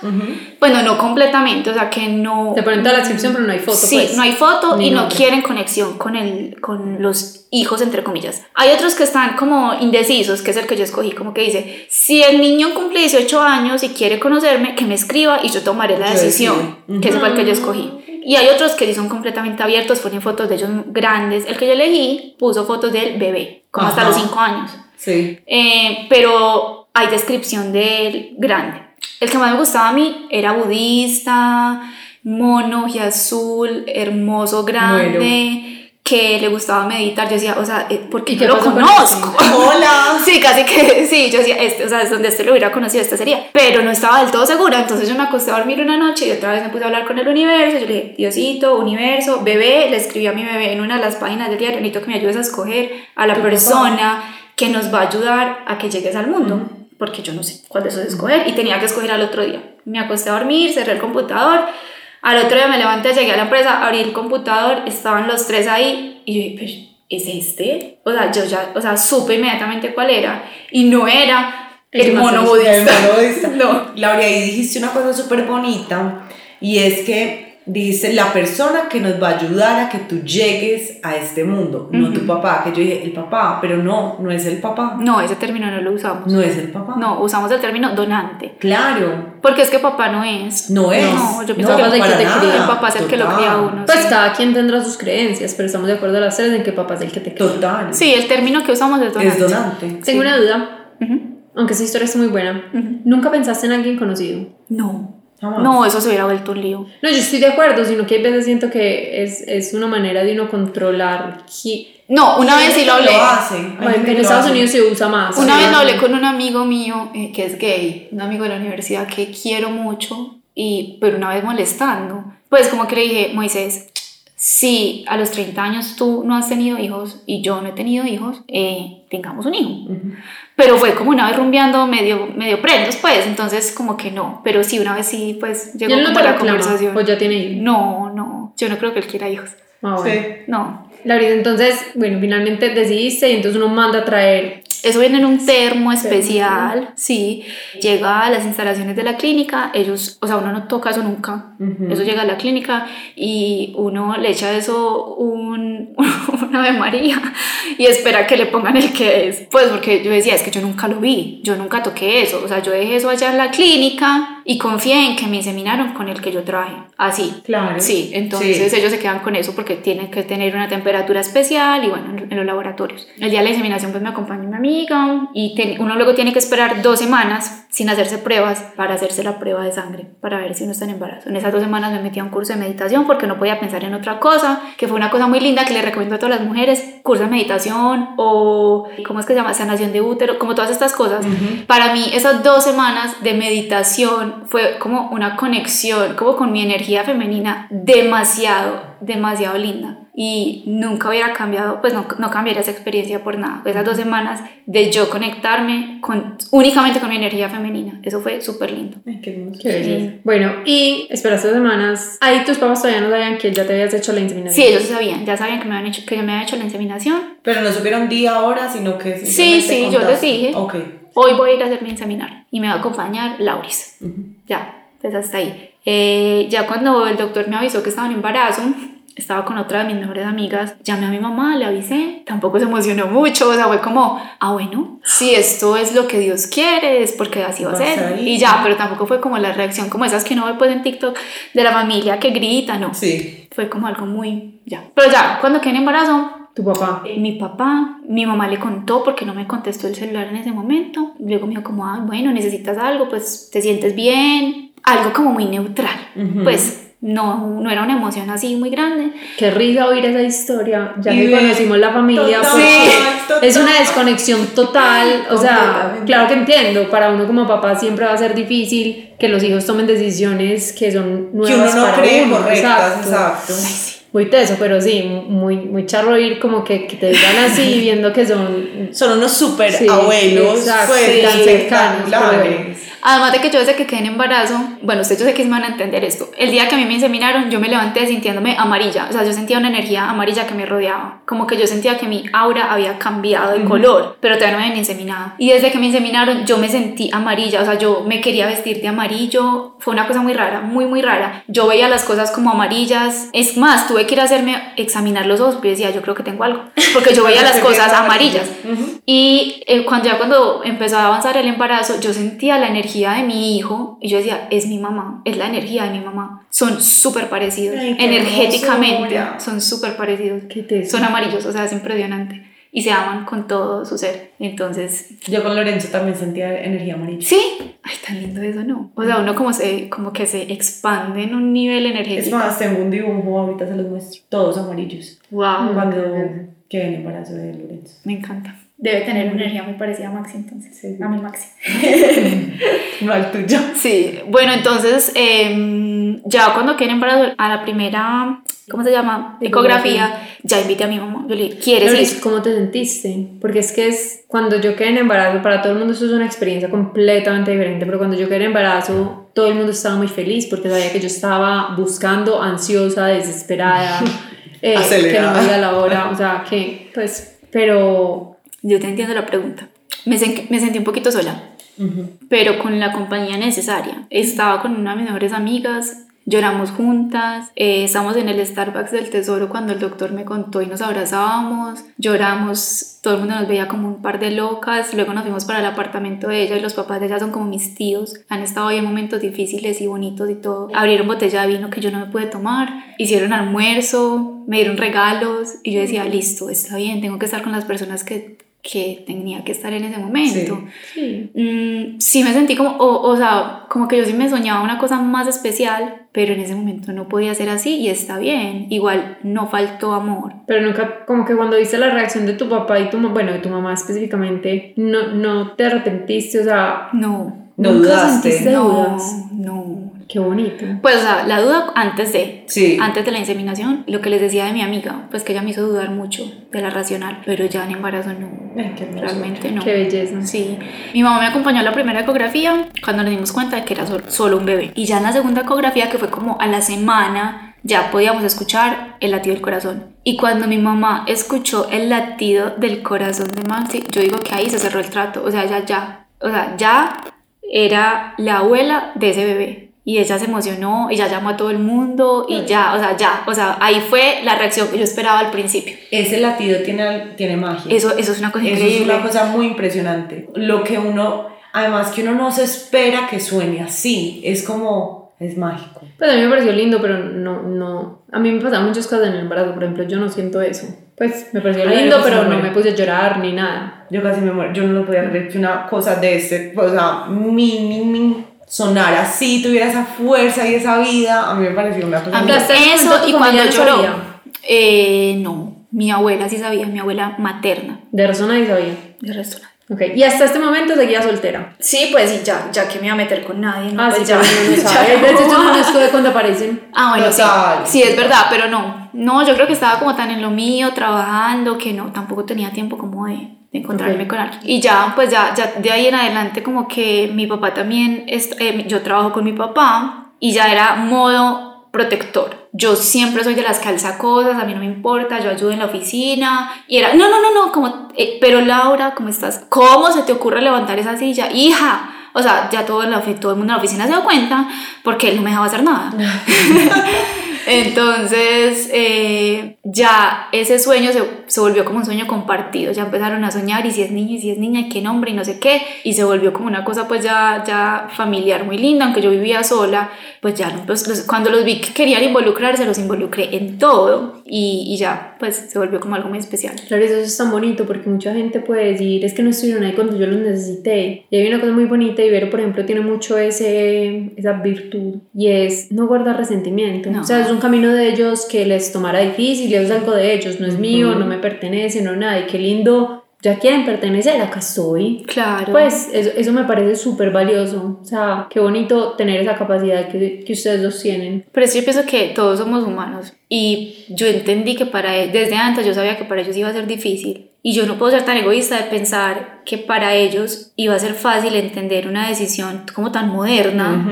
[SPEAKER 4] Bueno, no completamente, o sea que no.
[SPEAKER 1] Te ponen toda la descripción, pero no hay foto.
[SPEAKER 4] Sí,
[SPEAKER 1] pues.
[SPEAKER 4] no hay foto
[SPEAKER 1] Ni
[SPEAKER 4] y no
[SPEAKER 1] nombre.
[SPEAKER 4] quieren conexión con, el, con los hijos, entre comillas. Hay otros que están como indecisos, que es el que yo escogí, como que dice, si el niño cumple 18 años y quiere conocerme, que me escriba y yo tomaré la
[SPEAKER 3] Yo
[SPEAKER 4] decisión,
[SPEAKER 3] decido.
[SPEAKER 4] que ese fue el que yo escogí. Y hay otros que sí son completamente abiertos, ponen fotos de ellos grandes. El que yo elegí puso fotos del bebé, como hasta
[SPEAKER 3] Ajá.
[SPEAKER 4] los 5 años.
[SPEAKER 3] Sí.
[SPEAKER 4] Eh, pero hay descripción del grande. El que más me gustaba a mí era budista, mono y azul, hermoso, grande, que le gustaba meditar. Yo decía, o sea, eh, porque
[SPEAKER 1] ¿Y
[SPEAKER 4] yo lo
[SPEAKER 1] pasó con
[SPEAKER 4] conozco.
[SPEAKER 3] Hola.
[SPEAKER 4] Sí, casi que sí, yo decía, este, o sea, es donde este lo hubiera conocido, este sería. Pero no estaba del todo segura, entonces yo me acosté a dormir una noche y otra vez me puse a hablar con el universo. Yo le dije, Diosito, universo, bebé, le escribí a mi bebé en una de las páginas del diario, necesito que me ayudes a escoger a la persona que nos va a ayudar a que llegues al mundo. Porque yo no sé cuál de esos escoger y tenía que escoger al otro día. Me acosté a dormir, cerré el computador. Al otro día me levanté, llegué a la empresa, abrí el computador, estaban los tres ahí y yo dije, pero ¿es este? O sea, yo ya, o sea, supe inmediatamente cuál era y no era el, mono
[SPEAKER 1] azules,
[SPEAKER 3] El
[SPEAKER 4] budista.
[SPEAKER 3] mono budista.
[SPEAKER 4] No.
[SPEAKER 3] Laura, ahí dijiste una cosa súper bonita y es que dice la persona que nos va a ayudar a que tú llegues a este mundo, no tu papá, que yo dije el papá, pero no, no es el papá,
[SPEAKER 4] No, ese término no lo usamos.
[SPEAKER 3] no es el papá.
[SPEAKER 4] No, usamos el término donante.
[SPEAKER 3] Claro,
[SPEAKER 4] Porque es que papá no es.
[SPEAKER 3] no es.
[SPEAKER 4] No, yo pienso
[SPEAKER 1] que
[SPEAKER 3] para
[SPEAKER 1] el que te
[SPEAKER 3] nada,
[SPEAKER 1] cría,
[SPEAKER 4] el papá es el que lo
[SPEAKER 3] total,
[SPEAKER 4] cría a uno.
[SPEAKER 1] Pues
[SPEAKER 4] sí.
[SPEAKER 1] cada quien tendrá sus creencias, pero estamos de acuerdo las tres en que papá es el que te cría.
[SPEAKER 3] Total.
[SPEAKER 4] Sí, el término que usamos es donante.
[SPEAKER 3] Es donante.
[SPEAKER 1] Tengo una duda,
[SPEAKER 4] Ujú.
[SPEAKER 1] aunque esa historia es muy buena.
[SPEAKER 4] Ujú.
[SPEAKER 1] ¿Nunca pensaste en alguien conocido?
[SPEAKER 4] No.
[SPEAKER 3] Jamás.
[SPEAKER 4] No, eso se hubiera vuelto un lío.
[SPEAKER 1] No, yo estoy de acuerdo, sino que hay veces siento que es, es una manera de uno controlar. qui-
[SPEAKER 4] No, una vez sí lo hablé.
[SPEAKER 3] hace. hay
[SPEAKER 1] Bueno, en
[SPEAKER 3] lo
[SPEAKER 1] Estados
[SPEAKER 3] hace.
[SPEAKER 1] Unidos se usa más.
[SPEAKER 4] Una
[SPEAKER 1] Sí.
[SPEAKER 4] vez lo hablé con un amigo mío eh, que es gay, un amigo de la universidad que quiero mucho, y, pero una vez molestando, pues como que le dije, Moisés, si a los 30 años tú no has tenido hijos y yo no he tenido hijos, eh, tengamos un hijo. Pero fue como una vez rumbeando medio, medio prendos, pues, entonces como que no. Pero sí, una vez sí, pues, llegó
[SPEAKER 1] ¿Y él no
[SPEAKER 4] como
[SPEAKER 1] te
[SPEAKER 4] la
[SPEAKER 1] reclama?
[SPEAKER 4] conversación.
[SPEAKER 1] ¿O ya tiene hijos?
[SPEAKER 4] No, no, yo no creo que él quiera hijos.
[SPEAKER 1] Ah, bueno.
[SPEAKER 3] Sí.
[SPEAKER 4] No.
[SPEAKER 1] Laurita, entonces, bueno, finalmente decidiste y entonces uno manda a traer.
[SPEAKER 4] Eso viene en un termo especial, sí. Llega a las instalaciones de la clínica, ellos, o sea, uno no toca eso nunca. Eso llega a la clínica y uno le echa eso un, una Ave María y espera que le pongan el que es. Pues porque yo decía, es que yo nunca lo vi, yo nunca toqué eso. O sea, yo dejé eso allá en la clínica y confié en que me inseminaron con el que yo traje. Así.
[SPEAKER 3] Claro.
[SPEAKER 4] Sí, entonces
[SPEAKER 3] Sí.
[SPEAKER 4] ellos se quedan con eso porque tienen que tener una temperatura especial y bueno, en, los laboratorios. El día de la inseminación pues me acompañó mi amiga y ten- uno luego tiene que esperar dos semanas sin hacerse pruebas para hacerse la prueba de sangre, para ver si uno está en embarazo. En esas dos semanas me metí a un curso de meditación porque no podía pensar en otra cosa, que fue una cosa muy linda que le recomiendo a todas las mujeres, curso de meditación o, ¿cómo es que se llama? Sanación de útero, como todas estas cosas. Para mí esas dos semanas de meditación fue como una conexión, como con mi energía femenina demasiado, demasiado linda. Y nunca hubiera cambiado, pues no, no cambiaría esa experiencia por nada. Esas dos semanas de yo conectarme con, únicamente con mi energía femenina. Eso fue súper lindo.
[SPEAKER 3] Ay, qué hermoso.
[SPEAKER 1] Qué
[SPEAKER 4] Sí.
[SPEAKER 1] Bueno, y esperaste dos semanas. Ahí tus papás todavía no sabían que ya te habías hecho la inseminación.
[SPEAKER 4] Sí, ellos sabían, ya sabían que me habían hecho, que yo me había hecho la inseminación.
[SPEAKER 3] Pero no supieron día, hora, sino que
[SPEAKER 4] Sí, sí, yo les
[SPEAKER 3] contaste.
[SPEAKER 4] dije.
[SPEAKER 3] Ok.
[SPEAKER 4] Hoy voy a ir a hacerme inseminar y me va a acompañar Lauris. Ya, pues hasta ahí. Eh, ya cuando el doctor me avisó que estaba en embarazo, estaba con otra de mis mejores amigas, llamé a mi mamá, le avisé, tampoco se emocionó mucho, o sea, fue como, ah, bueno, si esto es lo que Dios quiere, es porque así va a ser. Y ya, pero tampoco fue como la reacción como esas que uno ve pues en TikTok de la familia que grita, no.
[SPEAKER 3] Sí.
[SPEAKER 4] Fue como algo muy, ya. Pero ya, cuando quedé en embarazo,
[SPEAKER 1] Tu papá.
[SPEAKER 4] mi papá, mi mamá le contó porque no me contestó el celular en ese momento. Luego me dijo como, ah, bueno, necesitas algo, pues te sientes bien. Algo como muy neutral. Pues no, no era una emoción así muy grande.
[SPEAKER 1] Qué risa oír esa historia, ya
[SPEAKER 3] Y
[SPEAKER 1] que
[SPEAKER 3] ver-
[SPEAKER 1] conocimos la familia,
[SPEAKER 3] Total,
[SPEAKER 1] porque
[SPEAKER 3] total.
[SPEAKER 1] es una desconexión total, o sea, claro que entiendo, para uno como papá siempre va a ser difícil que los hijos tomen decisiones que son
[SPEAKER 3] Que
[SPEAKER 1] nuevas
[SPEAKER 3] uno no
[SPEAKER 1] para
[SPEAKER 3] cree
[SPEAKER 1] uno,
[SPEAKER 3] correctas, exacto.
[SPEAKER 1] Muy teso, pero sí, muy, muy charro oír como que, que te digan así, viendo que son...
[SPEAKER 3] Son unos super
[SPEAKER 1] Sí,
[SPEAKER 3] abuelos,
[SPEAKER 1] exacto,
[SPEAKER 3] pues,
[SPEAKER 1] sí, tan cercanos,
[SPEAKER 3] espectaculares.
[SPEAKER 4] Además de que yo desde que quedé en embarazo, bueno, ustedes yo sé que me van a entender esto. El día que a mí me inseminaron, yo me levanté sintiéndome amarilla. O sea, yo sentía una energía amarilla que me rodeaba. Como que yo sentía que mi aura había cambiado de color, pero todavía no me habían inseminado. Y desde que me inseminaron, yo me sentí amarilla. O sea, yo me quería vestir de amarillo. Fue una cosa muy rara, muy, muy rara. Yo veía las cosas como amarillas. Es más, tuve que ir a hacerme examinar los ojos porque decía, yo creo que tengo algo. Porque yo veía las cosas amarillas. Y eh, cuando ya cuando empezó a avanzar el embarazo, yo sentía la energía de mi hijo y yo decía, es mi mamá, es la energía de mi mamá. Son súper parecidos,
[SPEAKER 3] Ay,
[SPEAKER 4] energéticamente
[SPEAKER 3] hermosura.
[SPEAKER 4] son súper parecidos. Son amarillos, o sea, es impresionante. Y se aman con todo su ser. Entonces,
[SPEAKER 3] Yo con Lorenzo también sentía energía amarilla.
[SPEAKER 4] sí, ay, tan lindo eso, ¿no? O sea, uno como, se, como que se expande en un nivel
[SPEAKER 3] Es
[SPEAKER 4] energético.
[SPEAKER 3] más, tengo un dibujo, ahorita se los muestro. Todos amarillos.
[SPEAKER 4] wow,
[SPEAKER 3] Cuando quedé en embarazo de Lorenzo.
[SPEAKER 4] me encanta. Debe tener una energía muy parecida a Maxi, entonces.
[SPEAKER 3] Sí.
[SPEAKER 4] A mi Maxi.
[SPEAKER 3] No al tuyo.
[SPEAKER 4] Sí, bueno, entonces em, ya cuando quedé embarazada a la primera, ¿cómo se llama? Ecografía, ya invité a mi mamá. Yo le dije, ¿quieres
[SPEAKER 1] Loris,
[SPEAKER 4] ir?
[SPEAKER 1] ¿cómo te sentiste? Porque es que es cuando yo quedé en embarazo, para todo el mundo eso es una experiencia completamente diferente, pero cuando yo quedé en embarazo, todo el mundo estaba muy feliz porque sabía que yo estaba buscando, ansiosa, desesperada, eh, que no me la hora, o sea, que pues, pero
[SPEAKER 4] Yo te entiendo la pregunta. Me, sen- me sentí un poquito sola, pero con la compañía necesaria. Estaba con una de mis mejores amigas, lloramos juntas, eh, estábamos en el Starbucks del Tesoro cuando el doctor me contó y nos abrazábamos, lloramos, todo el mundo nos veía como un par de locas, luego nos fuimos para el apartamento de ella y los papás de ella son como mis tíos, han estado ahí en momentos difíciles y bonitos y todo. Abrieron botella de vino que yo no me pude tomar, hicieron almuerzo, me dieron regalos y yo decía, listo, está bien, tengo que estar con las personas que que tenía que estar en ese momento.
[SPEAKER 1] sí.
[SPEAKER 4] Mm, sí me sentí como, o, o sea, como que yo sí me soñaba una cosa más especial, pero en ese momento no podía ser así y está bien. Igual no faltó amor.
[SPEAKER 1] Pero nunca, como que cuando viste la reacción de tu papá y tu mamá, bueno, de tu mamá específicamente, no, no te arrepentiste, o sea,
[SPEAKER 4] No.
[SPEAKER 3] No
[SPEAKER 1] nunca
[SPEAKER 3] dudaste.
[SPEAKER 1] sentiste
[SPEAKER 4] No,
[SPEAKER 1] dudas.
[SPEAKER 4] no.
[SPEAKER 1] Qué bonito.
[SPEAKER 4] Pues, o sea, la duda antes de,
[SPEAKER 3] Sí.
[SPEAKER 4] antes de la inseminación, lo que les decía de mi amiga, pues que ella me hizo dudar mucho de la racional, pero ya en embarazo no,
[SPEAKER 3] Ay, qué
[SPEAKER 4] realmente no.
[SPEAKER 1] Qué belleza.
[SPEAKER 4] Sí, mi mamá me acompañó a la primera ecografía cuando nos dimos cuenta de que era sol- solo un bebé. Y ya en la segunda ecografía, que fue como a la semana, ya podíamos escuchar el latido del corazón. Y cuando mi mamá escuchó el latido del corazón de Maxi, yo digo que ahí se cerró el trato. O sea, ella ya, o sea, ya era la abuela de ese bebé. Y ella se emocionó y ya llamó a todo el mundo y ya, o sea, ya, o sea, ahí fue la reacción que yo esperaba al principio.
[SPEAKER 3] Ese latido tiene, tiene magia.
[SPEAKER 4] Eso, eso es una cosa
[SPEAKER 3] Eso
[SPEAKER 4] increíble.
[SPEAKER 3] es una cosa muy impresionante. Lo que uno, además que uno no se espera que suene así, es como, es mágico.
[SPEAKER 1] Pues a mí me pareció lindo, pero no, no. A mí me pasaban muchas cosas en el embarazo, por ejemplo, yo no siento eso. Pues me pareció
[SPEAKER 3] Ay,
[SPEAKER 1] lindo, pero no me puse a llorar ni nada.
[SPEAKER 3] Yo casi me muero, yo no lo podía creer que una cosa de este, o sea, mi, mi, mi, sonara así, tuviera esa fuerza y esa vida, a mí me pareció una cosa
[SPEAKER 4] eso y cuando lloró.
[SPEAKER 1] sabía.
[SPEAKER 4] Eh, no, mi abuela sí sabía, mi abuela materna.
[SPEAKER 1] De razón nadie sabía.
[SPEAKER 4] De resto.
[SPEAKER 1] Ok, y hasta este momento seguía soltera.
[SPEAKER 4] Sí, pues sí, ya, ya que me iba a meter con nadie. No,
[SPEAKER 1] Ah,
[SPEAKER 4] pues
[SPEAKER 1] sí, ya, uno no
[SPEAKER 4] no.
[SPEAKER 1] De hecho, yo no de cuando aparecen.
[SPEAKER 4] Ah, bueno, sí. Sí, es verdad, pero no. No, yo creo que estaba como tan en lo mío, trabajando, que no, tampoco tenía tiempo como de, de encontrarme con alguien. Y ya, pues ya, ya de ahí en adelante como que mi papá también, es- eh, yo trabajo con mi papá y ya era modo protector. Yo siempre soy de las que alza cosas, a mí no me importa, yo ayudo en la oficina. Y era, no, no, no, no, como, eh, pero Laura, ¿cómo estás? ¿Cómo se te ocurre levantar esa silla? Hija, o sea, ya todo, ofi- todo el mundo en la oficina se dio cuenta porque él no me dejaba hacer nada. Entonces, eh, ya ese sueño se, se volvió como un sueño compartido. Ya empezaron a soñar y si es niño y si es niña y qué nombre y no sé qué. Y se volvió como una cosa pues ya, ya familiar muy linda, aunque yo vivía sola. Pues ya no, pues, los- cuando los vi que querían involucrarse, los involucré en todo. Y, y ya, pues se volvió como algo muy especial.
[SPEAKER 1] Claro, eso es tan bonito porque mucha gente puede decir, es que no estuvieron ahí cuando yo los necesité. Y hay una cosa muy bonita y Vero, por ejemplo, tiene mucho ese, esa virtud y es no guardar resentimiento.
[SPEAKER 4] No.
[SPEAKER 1] O sea, es un camino de ellos que les tomará difícil y es algo de ellos, no es mío, no me pertenece, no nada. Y qué lindo, ya quieren pertenecer, acá estoy.
[SPEAKER 4] Claro.
[SPEAKER 1] Pues eso, eso me parece súper valioso. O sea, qué bonito tener esa capacidad que, que ustedes dos tienen.
[SPEAKER 4] Pero es que yo pienso que todos somos humanos y yo entendí que para e- desde antes yo sabía que para ellos iba a ser difícil y yo no puedo ser tan egoísta de pensar que para ellos iba a ser fácil entender una decisión como tan moderna,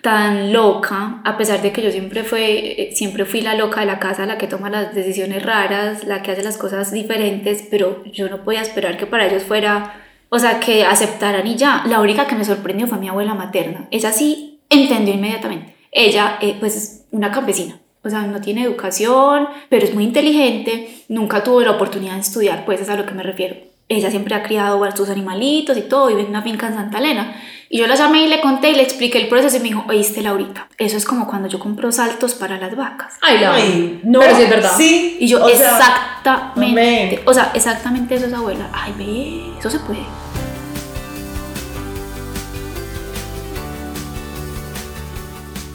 [SPEAKER 4] tan loca, a pesar de que yo siempre fue eh, siempre fui la loca de la casa, la que toma las decisiones raras, la que hace las cosas diferentes, pero yo no podía esperar que para ellos fuera o sea, que aceptaran y ya. La única que me sorprendió fue mi abuela materna. Ella sí entendió inmediatamente. Ella, eh, pues, es una campesina. O sea, no tiene educación, pero es muy inteligente. Nunca tuvo la oportunidad de estudiar, pues es a lo que me refiero. Ella siempre ha criado a sus animalitos y todo, vive en una finca en Santa Elena. Y yo la llamé y le conté y le expliqué el proceso y me dijo, oíste Laurita, eso es como cuando yo compro saltos para las vacas.
[SPEAKER 1] Ay, la
[SPEAKER 3] Ay, no,
[SPEAKER 1] Pero sí es verdad.
[SPEAKER 3] Sí.
[SPEAKER 4] Y yo,
[SPEAKER 3] o sea,
[SPEAKER 4] exactamente.
[SPEAKER 3] amén.
[SPEAKER 4] O sea, exactamente eso es abuela. Ay, ve, eso se puede.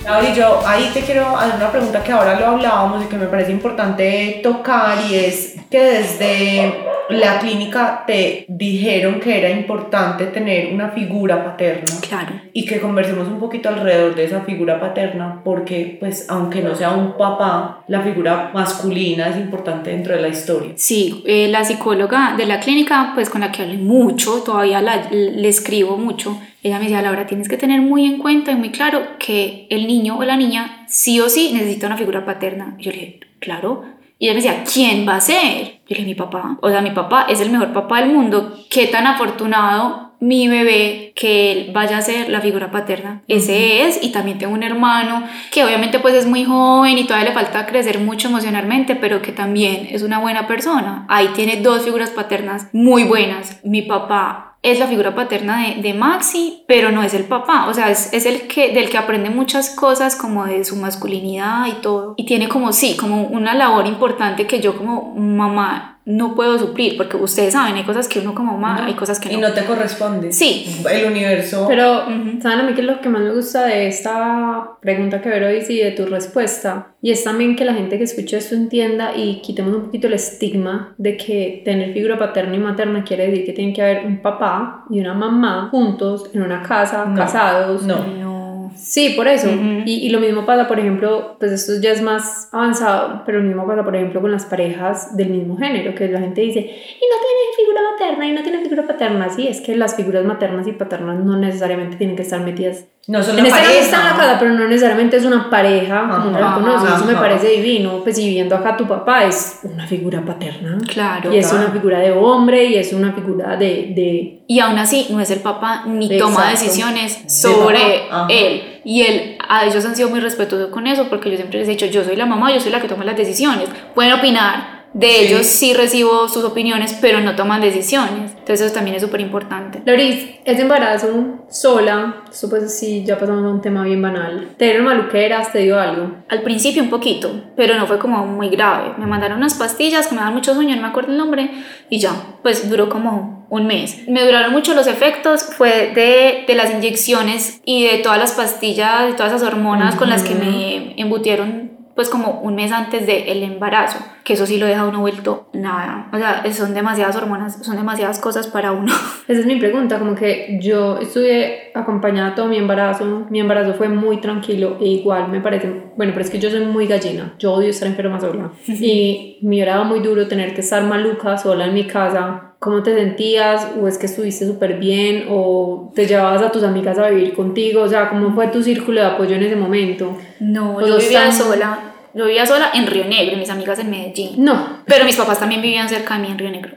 [SPEAKER 3] Y yo ahí te quiero hacer una pregunta que ahora lo hablábamos y que me parece importante tocar y es que desde la clínica te dijeron que era importante tener una figura paterna
[SPEAKER 4] Claro.
[SPEAKER 3] y que conversemos un poquito alrededor de esa figura paterna porque pues aunque no sea un papá, la figura masculina es importante dentro de la historia.
[SPEAKER 4] Sí, eh, la psicóloga de la clínica, pues con la que hablé mucho, todavía la- le escribo mucho, ella me decía, Laura, tienes que tener muy en cuenta y muy claro que el niño o la niña sí o sí necesita una figura paterna. Yo le dije, claro. Y ella me decía, ¿quién va a ser? Yo le dije, mi papá. O sea, mi papá es el mejor papá del mundo. Qué tan afortunado mi bebé que él vaya a ser la figura paterna. Ese es, y también tengo un hermano que obviamente pues es muy joven y todavía le falta crecer mucho emocionalmente, pero que también es una buena persona. Ahí tiene dos figuras paternas muy buenas. Mi papá es la figura paterna de, de Maxi, pero no es el papá, o sea, es, es el que, del que aprende muchas cosas como de su masculinidad y todo. Y tiene como, sí, como una labor importante que yo como mamá no puedo suplir, porque ustedes saben, hay cosas que uno como mamá, hay cosas que
[SPEAKER 3] Y
[SPEAKER 4] no.
[SPEAKER 3] no te corresponde.
[SPEAKER 4] Sí.
[SPEAKER 3] El universo.
[SPEAKER 1] Pero. ¿saben a mí qué es lo que más me gusta de esta pregunta que Vero dice y de tu respuesta? Y es también que la gente que escucha esto entienda y quitemos un poquito el estigma de que tener figura paterna y materna quiere decir que tiene que haber un papá y una mamá juntos en una casa,
[SPEAKER 3] No,
[SPEAKER 1] casados.
[SPEAKER 3] no.
[SPEAKER 4] No.
[SPEAKER 1] Sí, por eso. y, y, lo mismo pasa, por ejemplo, pues esto ya es más avanzado, pero lo mismo pasa, por ejemplo, con las parejas del mismo género, que la gente dice, y no tiene figura materna, y no tiene figura paterna. Sí, es que las figuras maternas y paternas no necesariamente tienen que estar metidas
[SPEAKER 3] no son
[SPEAKER 1] en
[SPEAKER 3] pareja.
[SPEAKER 1] está en la casa, pero no necesariamente es una pareja, como uno la
[SPEAKER 3] Ajá,
[SPEAKER 1] conoce. Eso me
[SPEAKER 3] ajá.
[SPEAKER 1] parece divino. Pues y viendo acá tu papá es una figura paterna.
[SPEAKER 4] Claro.
[SPEAKER 1] Y es
[SPEAKER 3] claro.
[SPEAKER 1] una figura de hombre y es una figura de... de
[SPEAKER 4] Y aún así no es el papá ni
[SPEAKER 1] Exacto.
[SPEAKER 4] toma decisiones sobre
[SPEAKER 3] ajá.
[SPEAKER 4] él. Y él, a ellos han sido muy respetuosos con eso porque yo siempre les he dicho, yo soy la mamá, yo soy la que toma las decisiones. Pueden opinar, de
[SPEAKER 3] Sí.
[SPEAKER 4] ellos sí recibo sus opiniones, pero no toman decisiones. Entonces eso también es súper importante.
[SPEAKER 1] Loris, ese embarazo sola, esto pues sí, ya pasamos a un tema bien banal. ¿Te dieron maluqueras? ¿Te dio algo?
[SPEAKER 4] Al principio un poquito, pero no fue como muy grave. Me mandaron unas pastillas que me dan mucho sueño, no me acuerdo el nombre, y ya, pues duró como un mes. Me duraron mucho los efectos, fue de, de las inyecciones y de todas las pastillas, de todas esas hormonas con las que me embutieron pues como un mes antes del embarazo, que eso sí lo deja uno vuelto nada. O sea, son demasiadas hormonas, son demasiadas cosas para uno.
[SPEAKER 1] Esa es mi pregunta, como que yo estuve acompañada todo mi embarazo, mi embarazo fue muy tranquilo e igual me parece, bueno, pero es que yo soy muy gallina, yo odio estar enferma sola y me dado muy duro tener que estar maluca sola en mi casa. ¿Cómo te sentías? ¿O es que estuviste súper bien? ¿O te llevabas a tus amigas a vivir contigo? O sea, ¿cómo fue tu círculo de apoyo en ese momento?
[SPEAKER 4] No, yo vivía
[SPEAKER 1] tan-
[SPEAKER 4] sola. Yo vivía sola en Río Negro y mis amigas en Medellín.
[SPEAKER 1] No,
[SPEAKER 4] Pero mis papás también vivían cerca de mí en Río Negro.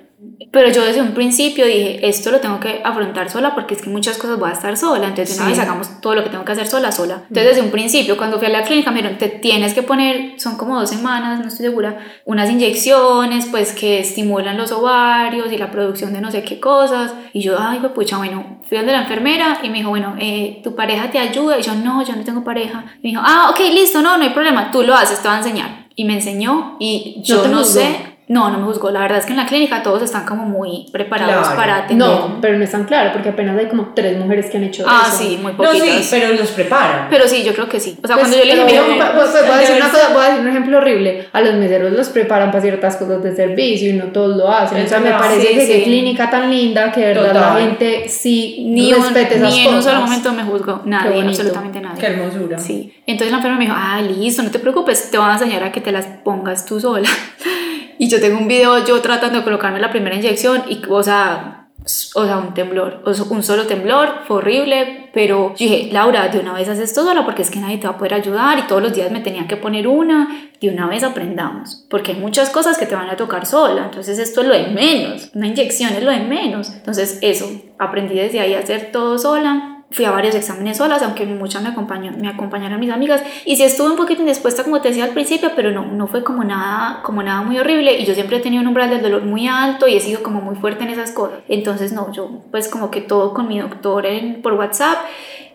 [SPEAKER 4] Pero yo desde un principio dije, esto lo tengo que afrontar sola porque es que muchas cosas voy a estar sola. Entonces, de una
[SPEAKER 3] Sí.
[SPEAKER 4] vez hagamos todo lo que tengo que hacer sola, sola. Entonces, desde un principio, cuando fui a la clínica, me dijeron, te tienes que poner, son como dos semanas, no estoy segura, unas inyecciones, pues que estimulan los ovarios y la producción de no sé qué cosas. Y yo, ay, pues pucha, bueno, fui donde la enfermera y me dijo, bueno, eh, tu pareja te ayuda. Y yo, no, yo no tengo pareja. Y me dijo, ah, ok, listo, no, no hay problema, tú lo haces, te voy a enseñar. Y me enseñó y yo no, sé. No, no me juzgó. La verdad es que en la clínica todos están como muy preparados
[SPEAKER 3] Claro.
[SPEAKER 4] para atender.
[SPEAKER 1] no, pero no es tan claro porque apenas hay como tres mujeres que han hecho
[SPEAKER 4] Ah,
[SPEAKER 1] eso.
[SPEAKER 4] sí, muy
[SPEAKER 3] No,
[SPEAKER 4] poquitas.
[SPEAKER 3] sí, pero los preparan.
[SPEAKER 4] Pero sí, yo creo que sí. O sea,
[SPEAKER 1] Pues,
[SPEAKER 4] cuando yo le dije,
[SPEAKER 1] pues, pues, voy, a decir una cosa, voy a decir un ejemplo horrible. A los meseros los preparan para ciertas cosas de servicio y no todos lo hacen. O sea, me parece
[SPEAKER 4] sí,
[SPEAKER 1] que
[SPEAKER 4] sí.
[SPEAKER 1] qué clínica tan linda que de verdad
[SPEAKER 3] Total.
[SPEAKER 1] la gente sí
[SPEAKER 4] ni, un,
[SPEAKER 1] respete esas
[SPEAKER 4] ni en un
[SPEAKER 1] cosas.
[SPEAKER 4] solo momento me juzgó. Nadie, absolutamente nadie.
[SPEAKER 3] Qué hermosura.
[SPEAKER 4] Sí. Entonces la enfermera me dijo, ah, listo, no te preocupes, te voy a enseñar a que te las pongas tú sola. Y yo tengo un video yo tratando de colocarme la primera inyección y, o sea, o sea, un temblor, o sea, un solo temblor, fue horrible, pero yo dije, Laura, de una vez haces esto sola porque es que nadie te va a poder ayudar y todos los días me tenían que poner una, de una vez aprendamos, porque hay muchas cosas que te van a tocar sola, entonces esto es lo de menos, una inyección es lo de menos, entonces eso, aprendí desde ahí a hacer todo sola, fui a varios exámenes solas, aunque muchas me, acompañó, me acompañaron mis amigas. Y sí estuve un poquito indispuesta, como te decía al principio, pero no, no fue como nada, como nada muy horrible. Y yo siempre he tenido un umbral del dolor muy alto y he sido como muy fuerte en esas cosas. Entonces, no, yo pues como que todo con mi doctor en, por WhatsApp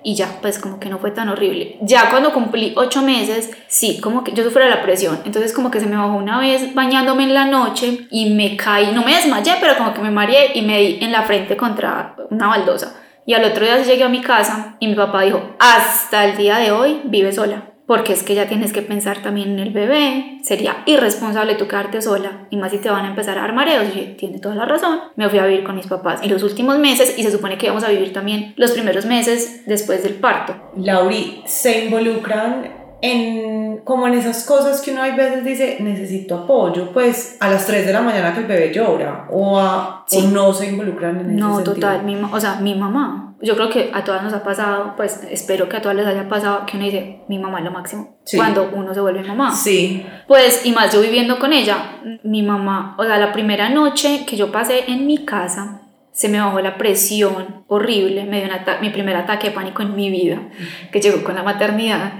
[SPEAKER 4] y ya, pues como que no fue tan horrible. Ya cuando cumplí ocho meses, sí, como que yo sufrí de la presión. Entonces como que se me bajó una vez bañándome en la noche y me caí, no me desmayé, pero como que me mareé y me di en la frente contra una baldosa. Y al otro día llegué a mi casa y mi papá dijo, hasta el día de hoy vive sola. Porque es que ya tienes que pensar también en el bebé. Sería irresponsable tú quedarte sola. Y más si te van a empezar a dar mareos. Y tiene toda la razón. Me fui a vivir con mis papás en los últimos meses. Y se supone que íbamos a vivir también los primeros meses después del parto.
[SPEAKER 3] Lauri, se involucran en como en esas cosas que uno hay veces dice necesito apoyo, pues a las 3 de la mañana que el bebé llora o, a,
[SPEAKER 4] Sí.
[SPEAKER 3] o no se involucran en ese
[SPEAKER 4] No,
[SPEAKER 3] sentido.
[SPEAKER 4] total, mi, o sea, mi mamá. Yo creo que a todas nos ha pasado, pues espero que a todas les haya pasado que uno dice, mi mamá es lo máximo.
[SPEAKER 3] Sí.
[SPEAKER 4] Cuando uno se vuelve mamá.
[SPEAKER 3] Sí,
[SPEAKER 4] Pues, y más yo viviendo con ella, mi mamá, o sea, la primera noche que yo pasé en mi casa, se me bajó la presión horrible, me dio un mi primer ataque de pánico en mi vida, que llegó con la maternidad,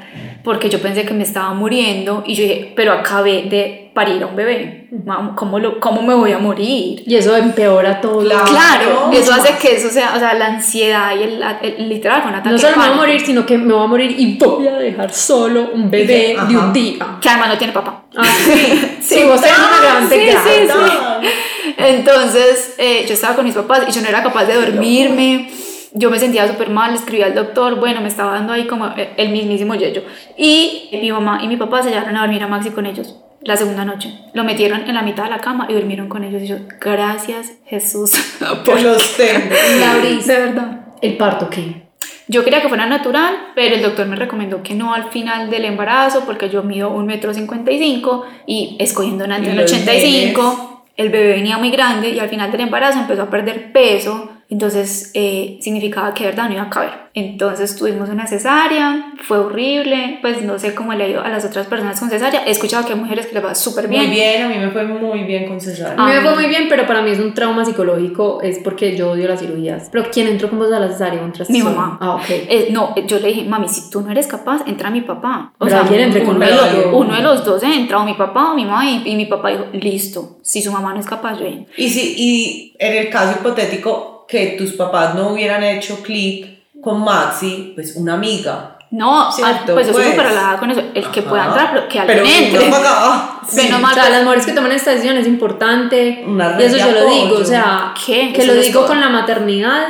[SPEAKER 4] porque yo pensé que me estaba muriendo y yo dije, pero acabé de parir a un bebé, ¿cómo, lo, cómo me voy a morir?
[SPEAKER 1] Y eso empeora todo.
[SPEAKER 3] Claro.
[SPEAKER 4] Claro, eso hace que eso sea, o sea, la ansiedad y el, el- literal un ataque
[SPEAKER 1] No solo
[SPEAKER 4] de
[SPEAKER 1] me voy a
[SPEAKER 4] pánico,
[SPEAKER 1] morir, sino que me voy a morir y voy a dejar solo un bebé
[SPEAKER 3] Ajá.
[SPEAKER 1] de un día.
[SPEAKER 4] que además no tiene papá.
[SPEAKER 1] Ah, sí. sí, vos tenés una gran
[SPEAKER 4] sí, sí, sí. Entonces, eh, yo estaba con mis papás y yo no era capaz de dormirme. Yo me sentía súper mal, escribí al doctor, bueno, me estaba dando ahí como eh, el mismísimo yello. Y mi mamá y mi papá se llevaron a dormir a Maxi con ellos la segunda noche. Lo metieron en la mitad de la cama y durmieron con ellos. Y yo, gracias Jesús por
[SPEAKER 3] los tengo.
[SPEAKER 4] De verdad.
[SPEAKER 1] ¿el parto qué?
[SPEAKER 4] yo quería que fuera natural, pero el doctor me recomendó que no al final del embarazo, porque yo mido un metro cincuenta y cinco y escogiendo una
[SPEAKER 3] los
[SPEAKER 4] 85, el bebé venía muy grande y al final del embarazo empezó a perder peso, entonces eh, significaba que de verdad no iba a caber. Entonces tuvimos una cesárea, fue horrible, pues no sé cómo le ha ido a las otras personas con cesárea. He escuchado que hay mujeres que les va súper
[SPEAKER 3] Muy
[SPEAKER 4] bien.
[SPEAKER 3] bien, a mí me fue muy bien con cesárea.
[SPEAKER 1] A mí me fue muy bien, pero para mí es un trauma psicológico, es porque yo odio las cirugías. Pero ¿quién entró con vos a la cesárea? ¿Entraste
[SPEAKER 4] Mi mamá.
[SPEAKER 1] Ah, ok.
[SPEAKER 4] Eh, no, yo le dije, mami, si tú no eres capaz, entra mi papá. O
[SPEAKER 1] Pero alguien entre con
[SPEAKER 4] uno, de los, uno de los dos entra, o mi papá o mi mamá, y, y mi papá dijo, listo, si su mamá no es capaz, yo entro.
[SPEAKER 3] Y, si, y en el caso hipotético que tus papás no hubieran hecho clic con Maxi, pues una amiga.
[SPEAKER 4] No,
[SPEAKER 3] Cierto,
[SPEAKER 4] ah, pues yo soy
[SPEAKER 3] pues.
[SPEAKER 4] súper relajada con eso. El que pueda entrar, pero que alguien
[SPEAKER 3] Pero
[SPEAKER 4] entre.
[SPEAKER 3] uno pagaba.
[SPEAKER 4] Menos mal,
[SPEAKER 1] O sea,
[SPEAKER 4] pues,
[SPEAKER 1] las mujeres que toman esta decisión es importante.
[SPEAKER 3] Una
[SPEAKER 1] y eso yo lo digo, o sea,
[SPEAKER 4] ¿Qué?
[SPEAKER 1] que
[SPEAKER 4] Eso
[SPEAKER 1] lo
[SPEAKER 4] no es
[SPEAKER 1] digo
[SPEAKER 4] todo.
[SPEAKER 1] con la maternidad,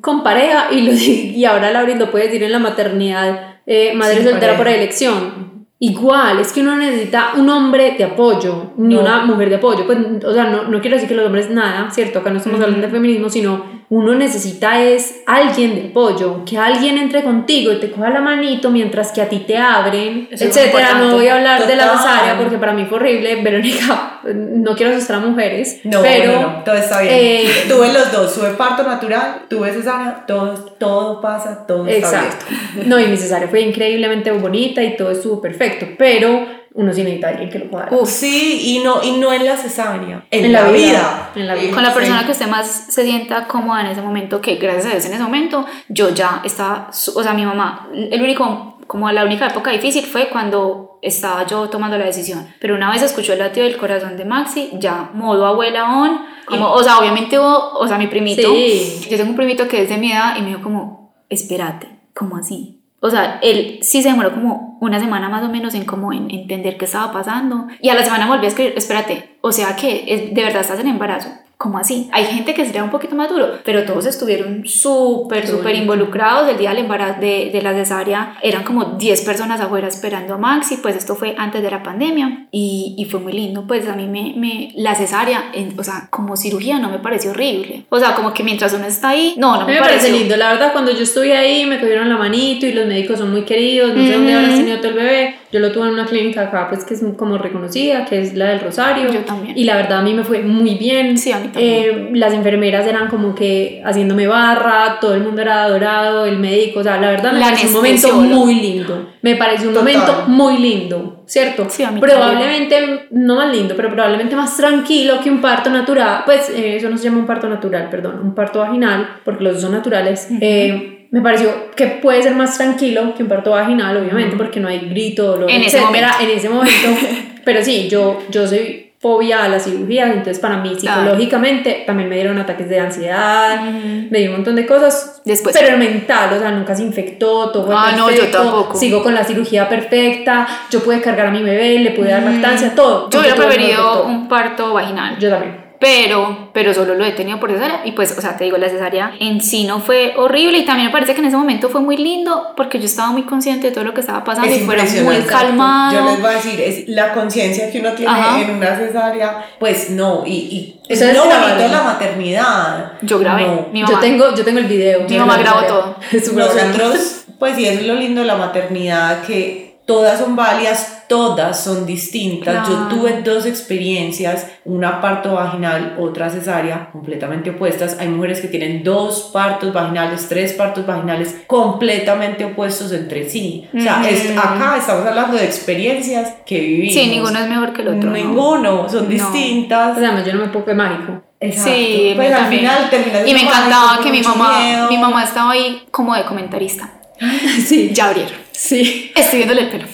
[SPEAKER 1] con pareja, y, lo, y ahora Lauris lo puede decir en la maternidad, eh, madre
[SPEAKER 3] Sin
[SPEAKER 1] soltera
[SPEAKER 3] pareja.
[SPEAKER 1] por elección. Igual, es que uno necesita un hombre de apoyo, ni
[SPEAKER 3] No.
[SPEAKER 1] una mujer de apoyo. Pues, o sea, no, no quiero decir que los hombres nada, ¿cierto? Acá no estamos hablando de feminismo, sino uno necesita es alguien de apoyo, que alguien entre contigo y te coja la manito mientras que a ti te abren,
[SPEAKER 4] Eso es
[SPEAKER 1] etcétera. No voy a hablar de la
[SPEAKER 3] Total.
[SPEAKER 1] cesárea porque para mí fue horrible. Verónica, no quiero asustar a mujeres,
[SPEAKER 3] No,
[SPEAKER 1] pero
[SPEAKER 3] no, todo está bien.
[SPEAKER 1] eh,
[SPEAKER 3] tuve los dos, tuve parto natural, tuve cesárea, todo, todo pasa, todo está
[SPEAKER 1] Exacto. No, y mi cesárea fue increíblemente bonita y todo estuvo perfecto, pero uno sí necesita a alguien que lo pueda dar.
[SPEAKER 3] bien. Sí, y no, y no en la cesárea, en,
[SPEAKER 1] En
[SPEAKER 3] la,
[SPEAKER 1] la
[SPEAKER 3] vida.
[SPEAKER 1] vida, en la vida.
[SPEAKER 4] Con la
[SPEAKER 3] Sí.
[SPEAKER 4] persona que usted más se sienta cómoda en ese momento, que gracias a Dios en ese momento, yo ya estaba, o sea, mi mamá, el único, como la única época difícil fue cuando estaba yo tomando la decisión. Pero una vez escuchó el latido del corazón de Maxi, ya modo abuela on, como, o sea, obviamente hubo, o sea, mi primito,
[SPEAKER 1] Sí.
[SPEAKER 4] yo tengo un primito que es de mi edad y me dijo como, espérate, ¿cómo así? O sea, él sí se demoró como una semana más o menos en como en entender qué estaba pasando. Y a la semana volví a escribir, espérate, o sea que es- de verdad estás en embarazo. ¿Cómo así? Hay gente que sería un poquito más duro, pero todos estuvieron súper, súper involucrados. El día del embarazo de, de la cesárea eran como 10 personas afuera esperando a Maxi, pues esto fue antes de la pandemia y, y fue muy lindo. Pues a mí me, me la cesárea, en- o sea, como cirugía no me pareció horrible. O sea, como que mientras uno está ahí, no, no me,
[SPEAKER 1] me parece lindo, la verdad cuando yo estuve ahí me cogieron la manito y los médicos son muy queridos, no sé dónde habrás tenido tú el bebé, yo lo tuve en una clínica acá pues que es como reconocida, que es la del Rosario,
[SPEAKER 4] Yo también.
[SPEAKER 1] y la verdad a mí me fue muy bien,
[SPEAKER 4] Sí, a mí también.
[SPEAKER 1] Eh, las enfermeras eran como que haciéndome barra, todo el mundo era adorado, el médico, o sea, la verdad me
[SPEAKER 4] La
[SPEAKER 1] pareció un momento muy lindo, me pareció un
[SPEAKER 3] Total.
[SPEAKER 1] momento muy lindo, ¿cierto?
[SPEAKER 4] Sí, a mí
[SPEAKER 1] probablemente, no más lindo, pero probablemente más tranquilo que un parto natural, pues eh, eso no se llama un parto natural, perdón, un parto vaginal, porque los dos son naturales. eh, me pareció que puede ser más tranquilo que un parto vaginal, obviamente, porque no hay grito, dolor,
[SPEAKER 4] En ese momento.
[SPEAKER 1] en ese momento. pero sí, yo, yo soy fobia a las cirugías, entonces para mí psicológicamente también me dieron ataques de ansiedad, me dio un montón de cosas,
[SPEAKER 4] Después.
[SPEAKER 1] pero mental, o sea, nunca se infectó, todo fue
[SPEAKER 4] Ah, no, yo
[SPEAKER 1] perfecto,
[SPEAKER 4] tampoco.
[SPEAKER 1] sigo con la cirugía perfecta, yo pude cargar a mi bebé, le pude dar lactancia, todo.
[SPEAKER 4] Yo hubiera
[SPEAKER 1] el
[SPEAKER 4] preferido un parto vaginal.
[SPEAKER 1] Yo también.
[SPEAKER 4] Pero, pero solo lo he tenido por cesárea. Y pues, o sea, te digo, la cesárea en sí no fue horrible. Y también me parece que en ese momento fue muy lindo porque yo estaba muy consciente de todo lo que estaba pasando
[SPEAKER 3] Es
[SPEAKER 4] y fuera muy calmado.
[SPEAKER 3] Yo les voy a decir, es la conciencia que uno tiene
[SPEAKER 4] Ajá.
[SPEAKER 3] en una cesárea, pues no, y, y es
[SPEAKER 1] Ustedes
[SPEAKER 3] lo bonito de la maternidad.
[SPEAKER 4] Yo grabé.
[SPEAKER 3] No.
[SPEAKER 4] Mi mamá.
[SPEAKER 1] Yo tengo, yo tengo el video.
[SPEAKER 4] Mi mamá grabó todo.
[SPEAKER 1] Es.
[SPEAKER 3] Nosotros, pues eso es lo lindo de la maternidad, que todas son válidas, todas son distintas.
[SPEAKER 4] Claro.
[SPEAKER 3] Yo tuve dos experiencias, una parto vaginal, otra cesárea, completamente opuestas. Hay mujeres que tienen dos partos vaginales, tres partos vaginales, completamente opuestos entre sí. O sea, es,
[SPEAKER 4] Ujú.
[SPEAKER 3] acá estamos hablando de experiencias que vivimos.
[SPEAKER 4] Sí, ninguno es mejor que el otro. ¿no?
[SPEAKER 3] Ninguno, son
[SPEAKER 4] No.
[SPEAKER 3] distintas.
[SPEAKER 1] Pues además, yo no me pongo de mágico.
[SPEAKER 3] Exacto.
[SPEAKER 4] Sí,
[SPEAKER 3] pues al
[SPEAKER 4] también.
[SPEAKER 3] final terminas
[SPEAKER 4] Y me encantaba que mi mamá,
[SPEAKER 3] miedo.
[SPEAKER 4] mi mamá estaba ahí como de comentarista.
[SPEAKER 1] Sí.
[SPEAKER 4] Ya abrieron.
[SPEAKER 1] Sí.
[SPEAKER 4] Estoy viéndole el pelo.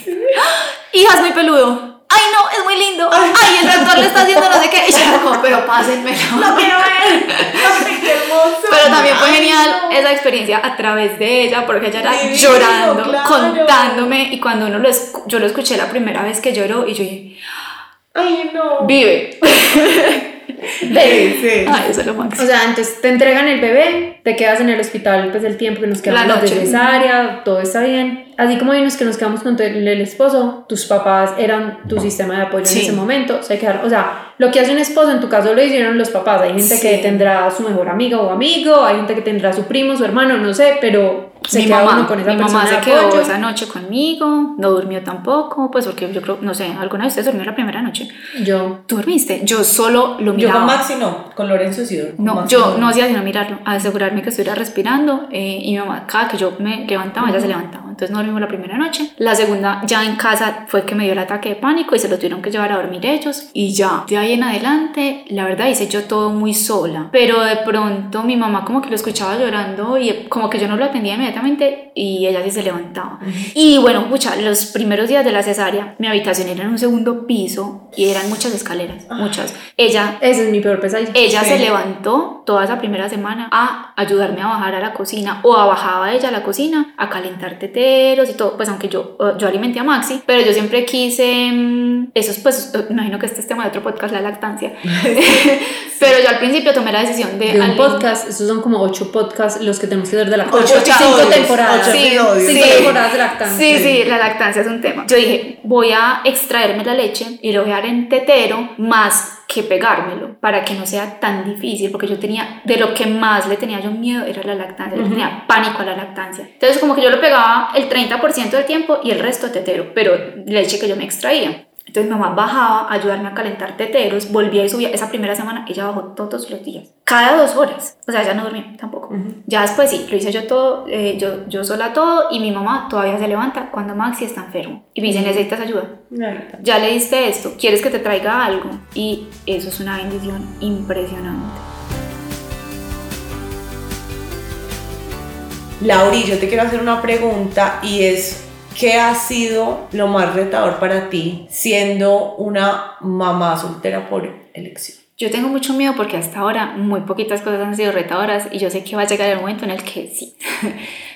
[SPEAKER 4] Hija, es muy peludo. Ay, no, es muy lindo. Ay, el doctor le está haciendo no sé qué. Y yo como, pero pásenmelo.
[SPEAKER 3] ¡Lo quiero ver! ¡Ay, qué hermoso!
[SPEAKER 4] Pero también fue
[SPEAKER 3] Ay,
[SPEAKER 4] genial
[SPEAKER 3] no.
[SPEAKER 4] esa experiencia a través de ella, porque ella era
[SPEAKER 3] Divino,
[SPEAKER 4] llorando,
[SPEAKER 3] claro.
[SPEAKER 4] contándome, y cuando uno lo yo lo escuché la primera vez que lloró, y yo dije,
[SPEAKER 3] Ay, no.
[SPEAKER 4] vive.
[SPEAKER 3] Sí, sí.
[SPEAKER 4] Ay, eso es lo máximo.
[SPEAKER 1] O sea, entonces te entregan el bebé, te quedas en el hospital pues el tiempo que nos quedamos
[SPEAKER 4] La
[SPEAKER 1] de cesárea, todo está bien. Así como hay unos que nos quedamos con el esposo, tus papás eran tu sistema de apoyo
[SPEAKER 4] Sí.
[SPEAKER 1] en ese momento, se quedaron, o sea, lo que hace un esposo en tu caso lo hicieron los papás, hay gente
[SPEAKER 3] Sí.
[SPEAKER 1] que tendrá su mejor amiga o amigo, hay gente que tendrá su primo, su hermano, no sé, pero se
[SPEAKER 4] mi
[SPEAKER 1] queda
[SPEAKER 4] mamá,
[SPEAKER 1] uno con esa
[SPEAKER 4] mi mamá se
[SPEAKER 1] de
[SPEAKER 4] quedó
[SPEAKER 1] apoyo.
[SPEAKER 4] esa noche conmigo, no durmió tampoco, pues porque yo creo, no sé, ¿alguna vez usted durmió la primera noche?
[SPEAKER 1] Yo.
[SPEAKER 4] ¿Tú dormiste? Yo solo lo
[SPEAKER 3] Yo
[SPEAKER 4] miraba.
[SPEAKER 3] con Maxi no, con Lorenzo sí. con
[SPEAKER 4] No,
[SPEAKER 3] Maxi
[SPEAKER 4] yo no hacía sino mirarlo, asegurarme que estuviera respirando eh, y mi mamá, cada que yo me levantaba, ella se levantaba. Entonces no dormimos la primera noche. La segunda, ya en casa, fue que me dio el ataque de pánico y se lo tuvieron que llevar a dormir ellos. Y ya, de ahí en adelante, la verdad hice yo todo muy sola. Pero de pronto mi mamá como que lo escuchaba llorando y como que yo no lo atendía inmediatamente inmediatamente y ella sí se levantaba. Y bueno, pucha, los primeros días de la cesárea, mi habitación era en un segundo piso y eran muchas escaleras, ah. muchas. Ella...
[SPEAKER 1] Ese es mi peor pesadilla.
[SPEAKER 4] Ella
[SPEAKER 3] sí.
[SPEAKER 4] se levantó toda esa primera semana a ayudarme a bajar a la cocina o a bajaba ella a la cocina a calentar teteros y todo, pues aunque yo, eh, yo alimenté a Maxi, pero yo siempre quise... Mm, Eso es pues, eh, imagino que este es tema de otro podcast, la lactancia. pero yo al principio tomé la decisión de...
[SPEAKER 1] de un podcast, esos son como ocho podcasts los que tenemos que hacer de la
[SPEAKER 3] 8
[SPEAKER 1] 5
[SPEAKER 3] ocho
[SPEAKER 1] temporadas.
[SPEAKER 3] Ocho
[SPEAKER 4] sí,
[SPEAKER 1] sí,
[SPEAKER 4] sí,
[SPEAKER 1] temporadas de lactancia.
[SPEAKER 4] Sí, sí, la lactancia es un tema. Yo dije, voy a extraerme la leche y lo voy a dar en tetero más que pegármelo para que no sea tan difícil, porque yo tenía, de lo que más le tenía yo miedo era la lactancia, uh -huh. yo tenía pánico a la lactancia. Entonces como que yo lo pegaba el 30% del tiempo y el resto tetero, pero leche que yo me extraía. Entonces mi mamá bajaba a ayudarme a calentar teteros, volvía y subía. Esa primera semana ella bajó todos los días, cada dos horas. O sea, ella no dormía tampoco. Ya después sí, lo hice yo todo, eh, yo, yo sola todo y mi mamá todavía se levanta cuando Maxi está enfermo. Y me dice, necesitas ayuda. Ya le diste esto, ¿quieres que te traiga algo? Y eso es una bendición impresionante.
[SPEAKER 3] Lauri, yo te quiero hacer una pregunta y es, ¿qué ha sido lo más retador para ti siendo una mamá soltera por elección?
[SPEAKER 4] Yo tengo mucho miedo porque hasta ahora muy poquitas cosas han sido retadoras y yo sé que va a llegar el momento en el que sí.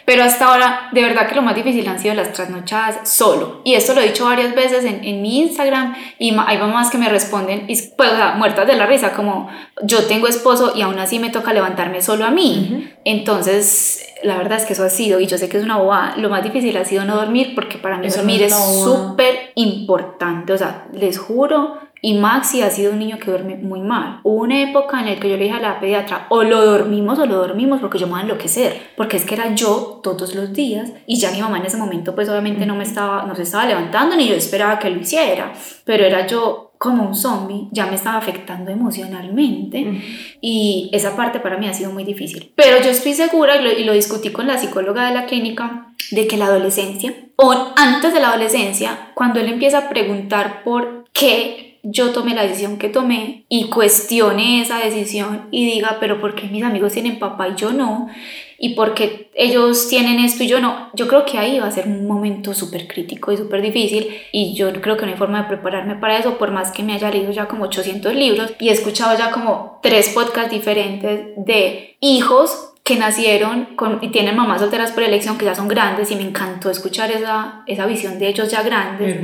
[SPEAKER 4] Pero hasta ahora, de verdad que lo más difícil han sido las trasnochadas solo. Y esto lo he dicho varias veces en, en mi Instagram y hay mamás que me responden, y, pues, o sea, muertas de la risa, como yo tengo esposo y aún así me toca levantarme solo a mí. Entonces, la verdad es que eso ha sido, y yo sé que es una bobada, lo más difícil ha sido no dormir porque para mí
[SPEAKER 3] Eso no
[SPEAKER 4] dormir
[SPEAKER 3] es
[SPEAKER 4] es súper importante. O sea, les juro y Maxi ha sido un niño que duerme muy mal. Hubo una época en la que yo le dije a la pediatra, o lo dormimos o lo dormimos porque yo me voy a enloquecer. Porque es que era yo todos los días y ya mi mamá en ese momento pues obviamente no me estaba, no se estaba levantando ni yo esperaba que lo hiciera. Pero era yo como un zombie, ya me estaba afectando emocionalmente y esa parte para mí ha sido muy difícil. Pero yo estoy segura y lo, y lo discutí con la psicóloga de la clínica de que la adolescencia o antes de la adolescencia, cuando él empieza a preguntar por qué yo tomé la decisión que tomé y cuestione esa decisión y diga, pero ¿por qué mis amigos tienen papá y yo no? ¿Y por qué ellos tienen esto y yo no? Yo creo que ahí va a ser un momento súper crítico y súper difícil y yo creo que no hay forma de prepararme para eso, por más que me haya leído ya como 800 libros y he escuchado ya como tres podcasts diferentes de hijos que nacieron con, y tienen mamás solteras por elección que ya son grandes y me encantó escuchar esa, esa visión de ellos ya grandes.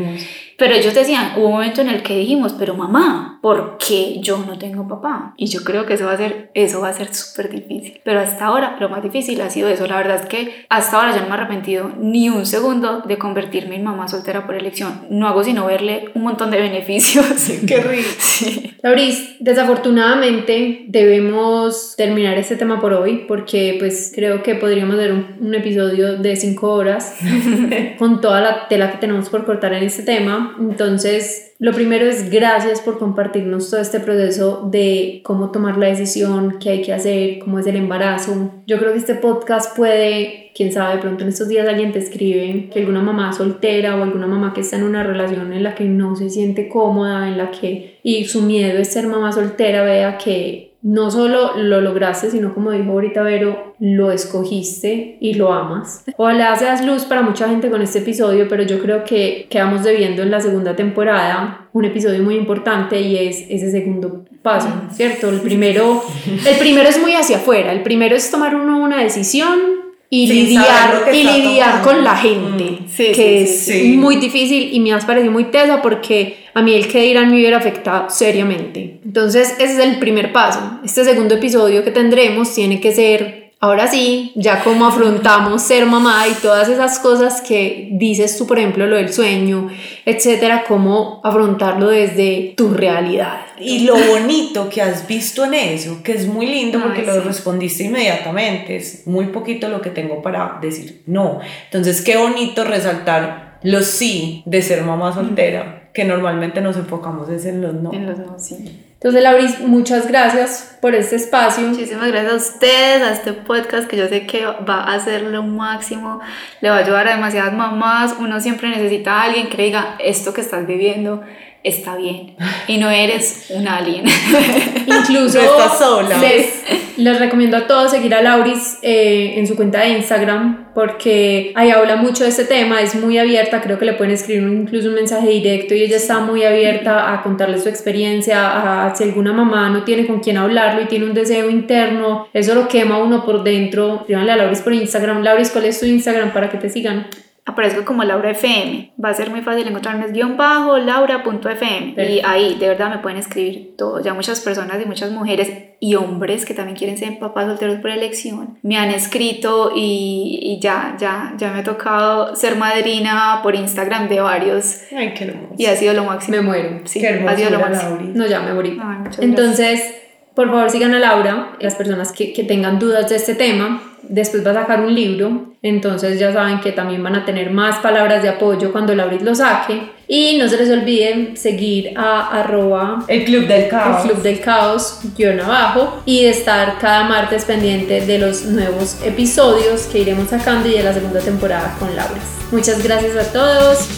[SPEAKER 4] Pero ellos decían, hubo un momento en el que dijimos, pero mamá, ¿por qué yo no tengo papá? Y yo creo que eso va a ser, eso va a ser súper difícil. Pero hasta ahora lo más difícil ha sido eso. La verdad es que hasta ahora yo no me he arrepentido ni un segundo de convertirme en mamá soltera por elección. No hago sino verle un montón de beneficios.
[SPEAKER 3] Qué rico.
[SPEAKER 4] Sí.
[SPEAKER 1] Lauris, desafortunadamente debemos terminar este tema por hoy porque pues creo que podríamos hacer un, un episodio de cinco horas con toda la tela que tenemos por cortar en este tema. Entonces, lo primero es gracias por compartirnos todo este proceso de cómo tomar la decisión, qué hay que hacer, cómo es el embarazo. Yo creo que este podcast puede, quién sabe, de pronto en estos días alguien te escribe que alguna mamá soltera o alguna mamá que está en una relación en la que no se siente cómoda, en la que y su miedo es ser mamá soltera, vea que no solo lo lograste, sino como dijo ahorita Vero, lo escogiste y lo amas. Ojalá seas luz para mucha gente con este episodio, pero yo creo que quedamos debiendo en la segunda temporada un episodio muy importante y es ese segundo paso, ¿cierto? El primero, el primero es muy hacia afuera, el primero es tomar uno una decisión y
[SPEAKER 3] Sin
[SPEAKER 1] lidiar, y lidiar con la gente,
[SPEAKER 4] Mm, sí,
[SPEAKER 1] que
[SPEAKER 4] sí,
[SPEAKER 1] es
[SPEAKER 3] sí, sí.
[SPEAKER 1] muy difícil y me has parecido muy tesa porque a mí el que dirán me hubiera afectado seriamente. Entonces, ese es el primer paso. Este segundo episodio que tendremos tiene que ser Ahora sí, ya como afrontamos ser mamá y todas esas cosas que dices tú, por ejemplo, lo del sueño, etcétera, cómo afrontarlo desde tu realidad.
[SPEAKER 3] Y lo bonito que has visto en eso, que es muy lindo
[SPEAKER 4] Ay,
[SPEAKER 3] porque lo respondiste inmediatamente, es muy poquito lo que tengo para decir no. Entonces, qué bonito resaltar los sí de ser mamá soltera, que normalmente nos enfocamos es en los no.
[SPEAKER 4] En los no, sí.
[SPEAKER 1] Entonces, Lauris, muchas gracias por este espacio.
[SPEAKER 4] Muchísimas gracias a ustedes, a este podcast que yo sé que va a hacer lo máximo, le va a ayudar a demasiadas mamás. Uno siempre necesita a alguien que diga, esto que estás viviendo está bien y no eres un alien.
[SPEAKER 1] Incluso
[SPEAKER 3] No estás sola.
[SPEAKER 1] Les, les recomiendo a todos seguir a Lauris eh, en su cuenta de Instagram porque ahí habla mucho de este tema, es muy abierta, creo que le pueden escribir incluso un mensaje directo y ella está muy abierta a contarles su experiencia, a si alguna mamá no tiene con quién hablarlo y tiene un deseo interno, eso lo quema uno por dentro. Escríbanle a Lauris por Instagram. Lauris, ¿cuál es tu Instagram para que te sigan?
[SPEAKER 4] Aparezco como Laura FM. Va a ser muy fácil encontrarme es guion bajo laura.fm. Y ahí de verdad me pueden escribir todo. Ya muchas personas y muchas mujeres y hombres que también quieren ser papás solteros por elección me han escrito y, y ya, ya, ya me ha tocado ser madrina por Instagram de varios
[SPEAKER 3] Ay, qué hermoso.
[SPEAKER 4] y ha sido lo máximo.
[SPEAKER 1] Me muero.
[SPEAKER 4] Sí,
[SPEAKER 3] qué
[SPEAKER 4] ha sido lo máximo.
[SPEAKER 3] Lauri.
[SPEAKER 1] No, ya me morí.
[SPEAKER 4] Ay,
[SPEAKER 1] Entonces, por favor, sigan a Laura, las personas que, que tengan dudas de este tema. Después va a sacar un libro, entonces ya saben que también van a tener más palabras de apoyo cuando Lauris lo saque. Y no se les olvide seguir a arroba
[SPEAKER 3] El Club del
[SPEAKER 1] el
[SPEAKER 3] Caos.
[SPEAKER 1] Club del Caos guion abajo y estar cada martes pendiente de los nuevos episodios que iremos sacando y de la segunda temporada con Laura. Muchas gracias a todos.